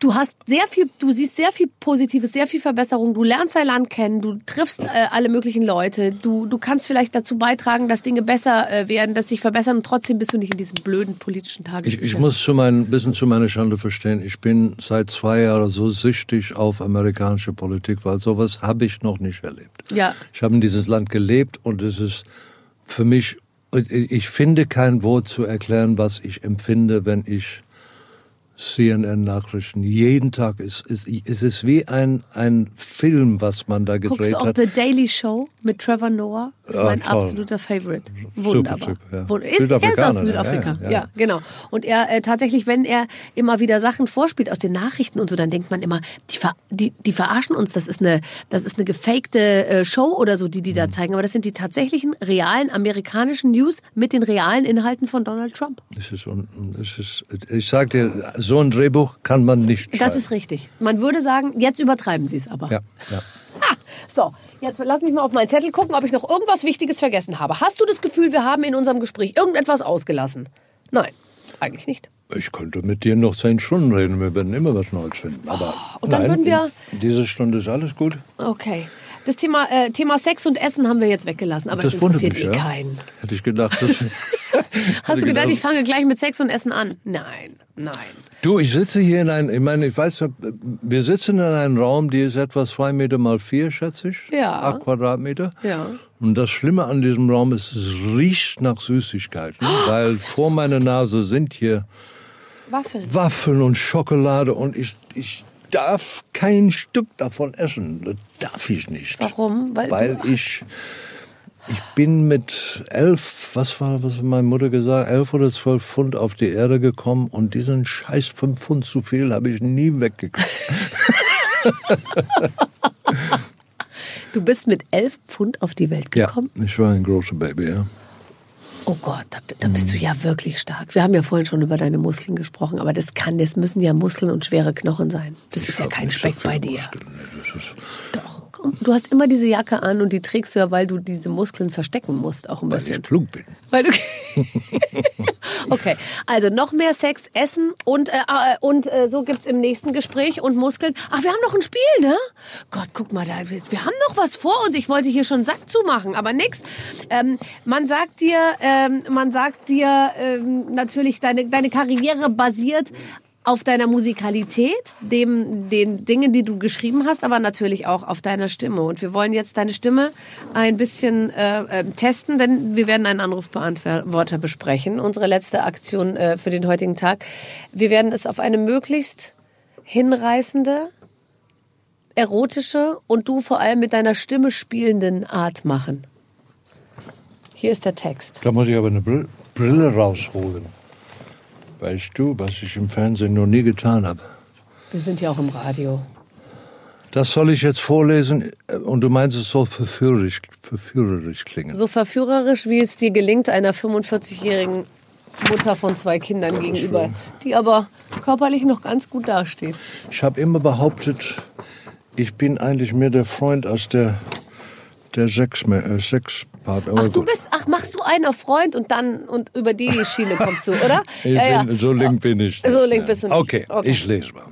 Du hast sehr viel, du siehst sehr viel Positives, sehr viel Verbesserung. Du lernst dein Land kennen, du triffst äh, alle möglichen Leute. Du, du kannst vielleicht dazu beitragen, dass Dinge besser äh, werden, dass sich verbessern und trotzdem bist du nicht in diesem blöden politischen Tages. Ich, ich muss zu mein, ein bisschen zu meiner Schande verstehen, ich bin seit zwei Jahren so süchtig auf amerikanische Politik, weil sowas habe ich noch nicht erlebt. Ja. Ich habe in dieses Land gelebt und es ist für mich, ich finde kein Wort zu erklären, was ich empfinde, wenn ich CNN-Nachrichten. Jeden Tag ist es ist, ist wie ein, ein Film, was man da Guckst gedreht du auch hat. The Daily Show mit Trevor Noah? Das ist Ja, mein toll. absoluter Favorite. Super Wunderbar. Typ, ja. Ist, er ist aus? Südafrika. Ja, Ja, genau. Und er äh, tatsächlich, wenn er immer wieder Sachen vorspielt aus den Nachrichten und so, dann denkt man immer, die, ver die, die verarschen uns. Das ist eine, das ist eine gefakte äh, Show oder so, die die Mhm. da zeigen. Aber das sind die tatsächlichen realen amerikanischen News mit den realen Inhalten von Donald Trump. Es ist, un- es ist, ich sage dir, so ein Drehbuch kann man nicht schreiben. Das ist richtig. Man würde sagen, jetzt übertreiben sie es aber. ja, ja. Ha! So, jetzt lass mich mal auf meinen Zettel gucken, ob ich noch irgendwas Wichtiges vergessen habe. Hast du das Gefühl, wir haben in unserem Gespräch irgendetwas ausgelassen? Nein, eigentlich nicht. Ich könnte mit dir noch zehn Stunden reden, wir werden immer was Neues finden. Aber und dann nein, würden wir- Diese Stunde ist alles gut. Okay. Das Thema, äh, Thema Sex und Essen haben wir jetzt weggelassen, aber das, wundert interessiert mich, eh ja. keinen. Hätte ich gedacht. Das, Hast du gedacht, ich fange gleich mit Sex und Essen an? Nein, nein. du, ich sitze hier in einem, ich meine, ich weiß, wir sitzen in einem Raum, die ist etwa zwei Meter mal vier, schätze ich. Ja. Acht Quadratmeter. Ja. Und das Schlimme an diesem Raum ist, es riecht nach Süßigkeiten, weil vor meiner Nase sind hier Waffeln. Waffeln und Schokolade und ich, ich darf kein Stück davon essen. Das darf ich nicht. Warum? Weil Weil ich, ich bin mit elf, was war, was hat meine Mutter gesagt, elf oder zwölf Pfund auf die Erde gekommen und diesen scheiß fünf Pfund zu viel habe ich nie weggekriegt. Du bist mit elf Pfund auf die Welt gekommen? Ja, ich war ein großer Baby, ja. Oh Gott, da, da bist du ja wirklich stark. Wir haben ja vorhin schon über deine Muskeln gesprochen, aber das kann, das müssen ja Muskeln und schwere Knochen sein. Das ist ja kein Speck bei dir. Muskeln. Nee, das du hast immer diese Jacke an und die trägst du ja, weil du diese Muskeln verstecken musst, auch ein weil bisschen. ich klug bin. Weil du okay, also noch mehr Sex, Essen und, äh, äh, und äh, so gibt's im nächsten Gespräch und Muskeln. Ach, wir haben noch ein Spiel, ne? Gott, guck mal, da, wir, wir haben noch was vor uns. Ich wollte hier schon Sack zumachen, aber nix. Ähm, man sagt dir, ähm, man sagt dir ähm, natürlich, deine, deine Karriere basiert auf deiner Musikalität, dem, den Dingen, die du geschrieben hast, aber natürlich auch auf deiner Stimme. Und wir wollen jetzt deine Stimme ein bisschen äh, äh, testen, denn wir werden einen Anrufbeantworter besprechen. Unsere letzte Aktion äh, für den heutigen Tag. Wir werden es auf eine möglichst hinreißende, erotische und du vor allem mit deiner Stimme spielenden Art machen. Hier ist der Text. Da muss ich aber eine Brill- Brille rausholen. Weißt du, was ich im Fernsehen noch nie getan habe? Wir sind ja auch im Radio. Das soll ich jetzt vorlesen und du meinst, es soll verführerisch, verführerisch klingen. So verführerisch, wie es dir gelingt, einer 45-jährigen Mutter von zwei Kindern gegenüber, die aber körperlich noch ganz gut dasteht. Ich habe immer behauptet, ich bin eigentlich mehr der Freund als der, der Sex, äh, Sexpartner. Ach, Aber du gut. bist, ach, machst du einen auf Freund und dann, und über die Schiene kommst du, oder? Ich bin, So link bin ich. So link bist du nicht. Okay, Okay. ich lese mal.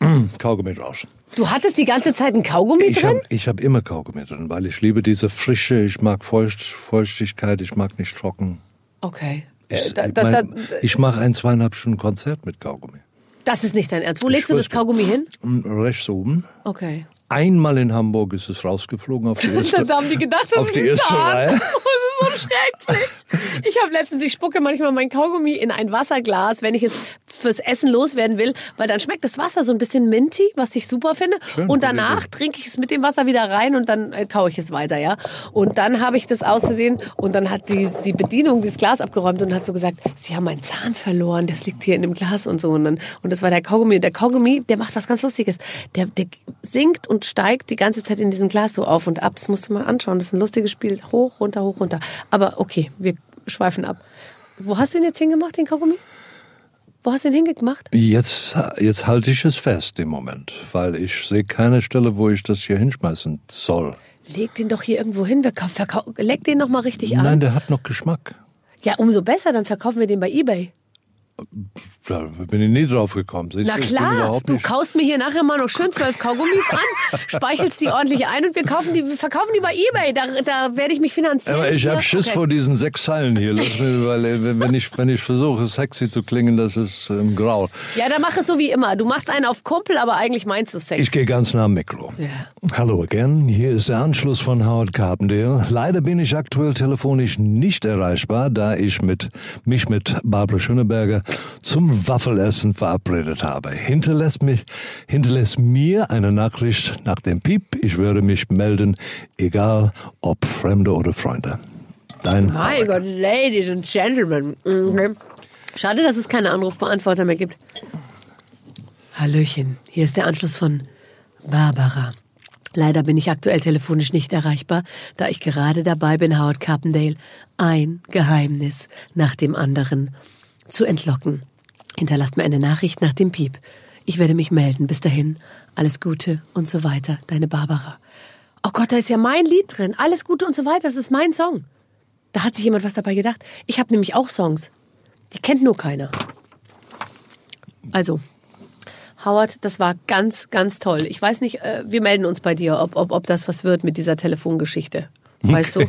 Kaugummi raus. Du hattest die ganze Zeit ein Kaugummi Ich drin? habe ich hab immer Kaugummi drin, weil ich liebe diese Frische, ich mag Feucht, Feuchtigkeit, ich mag nicht trocken. Okay. Ich, Äh, da, ich da, da, mein, ich mache ein zweieinhalb Stunden Konzert mit Kaugummi. das ist nicht dein Ernst. Wo legst du das. Kaugummi hin? Mm, Rechts oben. Okay. Einmal in Hamburg ist es rausgeflogen auf die erste, Da haben die gedacht, das auf ist die erste Zahn. Reihe. Das ist so schrecklich. Ich habe letztens, ich spucke manchmal mein Kaugummi in ein Wasserglas, wenn ich es fürs Essen loswerden will, weil dann schmeckt das Wasser so ein bisschen minty, was ich super finde. Schön, und danach trinke ich es mit dem Wasser wieder rein und dann äh, kaue ich es weiter, ja. Und dann habe ich das aus Versehen und dann hat die, die Bedienung dieses Glas abgeräumt und hat so gesagt, Sie haben einen Zahn verloren, das liegt hier in dem Glas und so. Und, dann, und das war der Kaugummi. Und der Kaugummi, der macht was ganz Lustiges. Der, der sinkt und steigt die ganze Zeit in diesem Glas so auf und ab. Das musst du mal anschauen. Das ist ein lustiges Spiel. Hoch, runter, hoch, runter. Aber okay, wir schweifen ab. Wo hast du ihn jetzt hingemacht, den Kaugummi? Wo hast du ihn hingemacht? Jetzt, jetzt halte ich es fest im Moment, weil ich sehe keine Stelle, wo ich das hier hinschmeißen soll. Leg den doch hier irgendwo hin. Leg den noch mal richtig an. Nein, der hat noch Geschmack. Ja, umso besser. Dann verkaufen wir den bei eBay. Da bin ich nie drauf gekommen. Siehst Na klar, du kaust mir hier nachher mal noch schön zwölf Kaugummis an, speichelst die ordentlich ein und wir kaufen die, wir verkaufen die bei eBay. Da, da werde ich mich finanzieren. Aber ich habe Schiss okay. vor diesen sechs Zeilen hier. Lass mir, weil wenn ich, wenn ich versuche, sexy zu klingen, das ist ähm, grau. Ja, dann mach es so wie immer. Du machst einen auf Kumpel, aber eigentlich meinst du Sex. Ich gehe ganz nah am Mikro. Ja. Hallo again, hier ist der Anschluss von Howard Carpendale. Leider bin ich aktuell telefonisch nicht erreichbar, da ich mit, mich mit Barbara Schöneberger zum Waffelessen verabredet habe. Hinterlässt, mich, hinterlässt mir eine Nachricht nach dem Piep. Ich würde mich melden, egal ob Fremde oder Freunde. Dein Mein. Gott, Ladies and Gentlemen. Mhm. Schade, dass es keine Anrufbeantworter mehr gibt. Hallöchen, hier ist der Anschluss von Barbara. Leider bin ich aktuell telefonisch nicht erreichbar, da ich gerade dabei bin, Howard Carpendale ein Geheimnis nach dem anderen zu entlocken. Hinterlasst mir eine Nachricht nach dem Piep. Ich werde mich melden. Bis dahin, alles Gute und so weiter. Deine Barbara. Oh Gott, da ist ja mein Lied drin. Alles Gute und so weiter. Das ist mein Song. Da hat sich jemand was dabei gedacht. Ich habe nämlich auch Songs. Die kennt nur keiner. Also, Howard, das war ganz, ganz toll. Ich weiß nicht, äh, wir melden uns bei dir, ob, ob, ob das was wird mit dieser Telefongeschichte. Weißt du?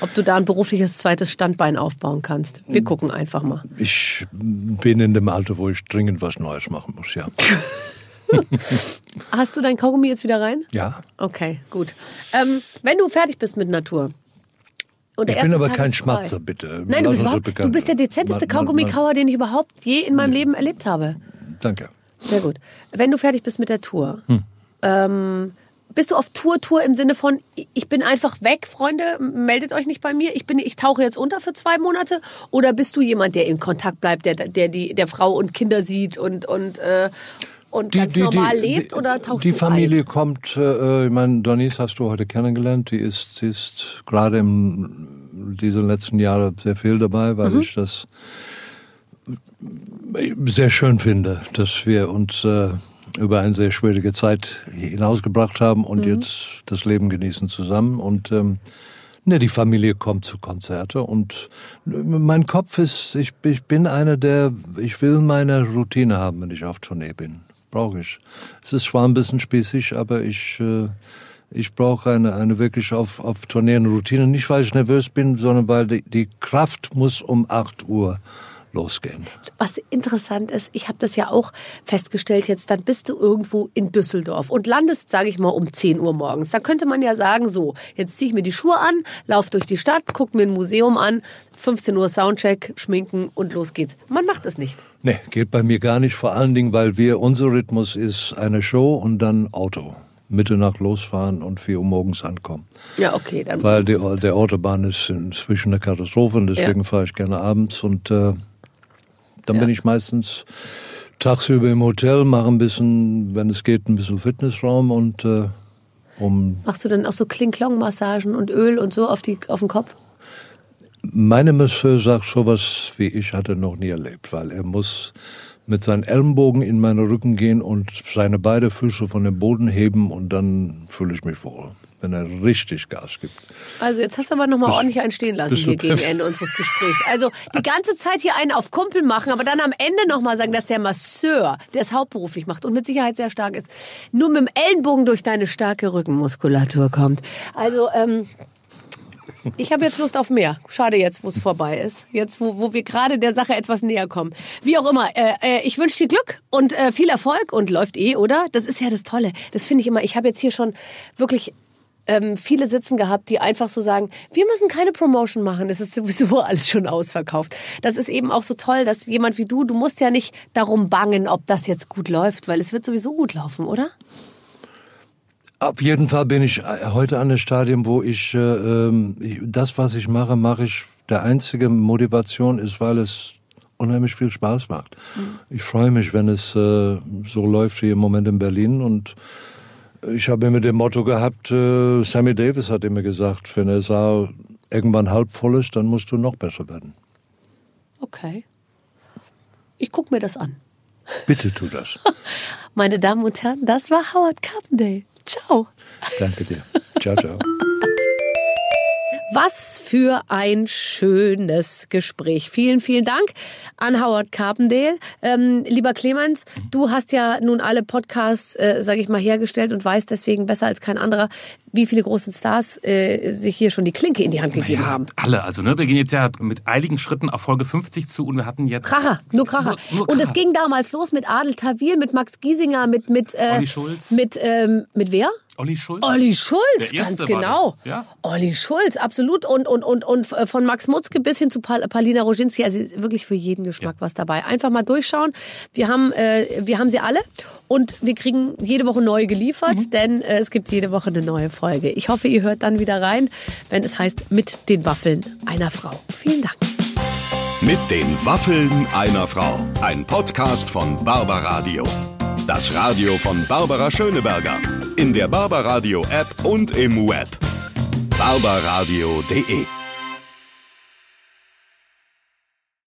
Ob du da ein berufliches zweites Standbein aufbauen kannst. Wir gucken einfach mal. Ich bin in dem Alter, wo ich dringend was Neues machen muss, ja. Hast du dein Kaugummi jetzt wieder rein? Ja. Okay, gut. Ähm, wenn du fertig bist mit Natur. Ich bin aber Tag kein. Schmatzer, bitte. Nein, du bist, du bist der dezenteste Kaugummikauer, den ich überhaupt je in meinem Leben erlebt habe. Danke. Sehr gut. Wenn du fertig bist mit der Tour, Hm. ähm, bist du auf Tour, Tour im Sinne von, ich bin einfach weg, Freunde, meldet euch nicht bei mir, ich, bin, ich tauche jetzt unter für zwei Monate? Oder bist du jemand, der in Kontakt bleibt, der, der die der Frau und Kinder sieht und, und, äh, und ganz normal lebt? oder tauchst Die du Familie ein? kommt, äh, ich meine, Denise hast du heute kennengelernt, die ist, die ist gerade im diese letzten Jahre sehr viel dabei, weil mhm. ich das sehr schön finde, dass wir uns äh, über eine sehr schwierige Zeit hinausgebracht haben und mhm. jetzt das Leben genießen zusammen. Und ähm, ne, die Familie kommt zu Konzerte und mein Kopf ist, ich, ich bin einer, der, ich will meine Routine haben, wenn ich auf Tournee bin. Brauche ich. Es ist zwar ein bisschen spießig, aber ich, äh, ich brauche eine, eine wirklich auf, auf Tournee eine Routine. Nicht, weil ich nervös bin, sondern weil die, die Kraft muss um 8 Uhr losgehen. Was interessant ist, ich habe das ja auch festgestellt jetzt, dann bist du irgendwo in Düsseldorf und landest, sage ich mal, um 10 Uhr morgens. Da könnte man ja sagen, so, jetzt ziehe ich mir die Schuhe an, lauf durch die Stadt, guck mir ein Museum an, 15 Uhr Soundcheck, schminken und los geht's. Man macht es nicht. Nee, geht bei mir gar nicht, vor allen Dingen, weil wir, unser Rhythmus ist eine Show und dann Auto. Mitternacht losfahren und 4 Uhr morgens ankommen. Ja, okay. Dann Weil die, der Autobahn ist inzwischen eine Katastrophe und deswegen ja. fahre ich gerne abends und äh, dann ja. bin ich meistens tagsüber im Hotel, mache ein bisschen, wenn es geht, ein bisschen Fitnessraum und äh, um. Machst du dann auch so Kling-Klong-Massagen und Öl und so auf, die, auf den Kopf? Meine Masseur sagt sowas wie ich hatte noch nie erlebt, weil er muss mit seinen Ellenbogen in meinen Rücken gehen und seine beiden Füße von dem Boden heben und dann fühle ich mich wohl wenn er richtig Gas gibt. Also jetzt hast du aber nochmal ordentlich einen stehen lassen hier gegen Ende unseres Gesprächs. Also die ganze Zeit hier einen auf Kumpel machen, aber dann am Ende nochmal sagen, dass der Masseur, der es hauptberuflich macht und mit Sicherheit sehr stark ist, nur mit dem Ellenbogen durch deine starke Rückenmuskulatur kommt. Also ähm, ich habe jetzt Lust auf mehr. Schade jetzt, wo es vorbei ist. Jetzt, wo, wo wir gerade der Sache etwas näher kommen. Wie auch immer, äh, äh, ich wünsche dir Glück und äh, viel Erfolg und läuft eh, oder? Das ist ja das Tolle. Das finde ich immer. Ich habe jetzt hier schon wirklich ähm, viele sitzen gehabt, die einfach so sagen, wir müssen keine Promotion machen, es ist sowieso alles schon ausverkauft. Das ist eben auch so toll, dass jemand wie du, du musst ja nicht darum bangen, ob das jetzt gut läuft, weil es wird sowieso gut laufen, oder? Auf jeden Fall bin ich heute an dem Stadium, wo ich, äh, ähm, das, was ich mache, mache ich, der einzige Motivation ist, weil es unheimlich viel Spaß macht. Mhm. Ich freue mich, wenn es äh, so läuft wie im Moment in Berlin und ich habe immer dem Motto gehabt, äh, Sammy Davis hat immer gesagt, wenn der Saal irgendwann halb voll ist, dann musst du noch besser werden. Okay. Ich gucke mir das an. Bitte tu das. Meine Damen und Herren, das war Howard Carpendale. Ciao. Danke dir. Ciao, ciao. Was für ein schönes Gespräch. Vielen, vielen Dank an Howard Carpendale. Ähm, lieber Clemens, du hast ja nun alle Podcasts, äh, sage ich mal, hergestellt und weißt deswegen besser als kein anderer, wie viele großen Stars äh, sich hier schon die Klinke in die Hand gegeben naja, haben. Alle. Also ne, wir gehen jetzt ja mit eiligen Schritten auf Folge 50 zu und wir hatten jetzt... Kracher, nur Kracher. Nur, nur Kracher. Und es ging damals los mit Adel Tawil, mit Max Giesinger, mit... mit äh, Olli Schulz. Mit, ähm, mit wer? Olli Schulz? Olli Schulz, ganz genau. Ja? Olli Schulz, absolut. Und, und, und, und von Max Mutzke bis hin zu Palina Roginski, also wirklich für jeden Geschmack ja. was dabei. Einfach mal durchschauen. Wir haben, äh, wir haben sie alle und wir kriegen jede Woche neue geliefert, mhm. denn äh, es gibt jede Woche eine neue Folge. Ich hoffe, ihr hört dann wieder rein, wenn es heißt Mit den Waffeln einer Frau. Vielen Dank. Mit den Waffeln einer Frau. Ein Podcast von Barbaradio. Das Radio von Barbara Schöneberger. In der Barbaradio App und im Web. barbaradio.de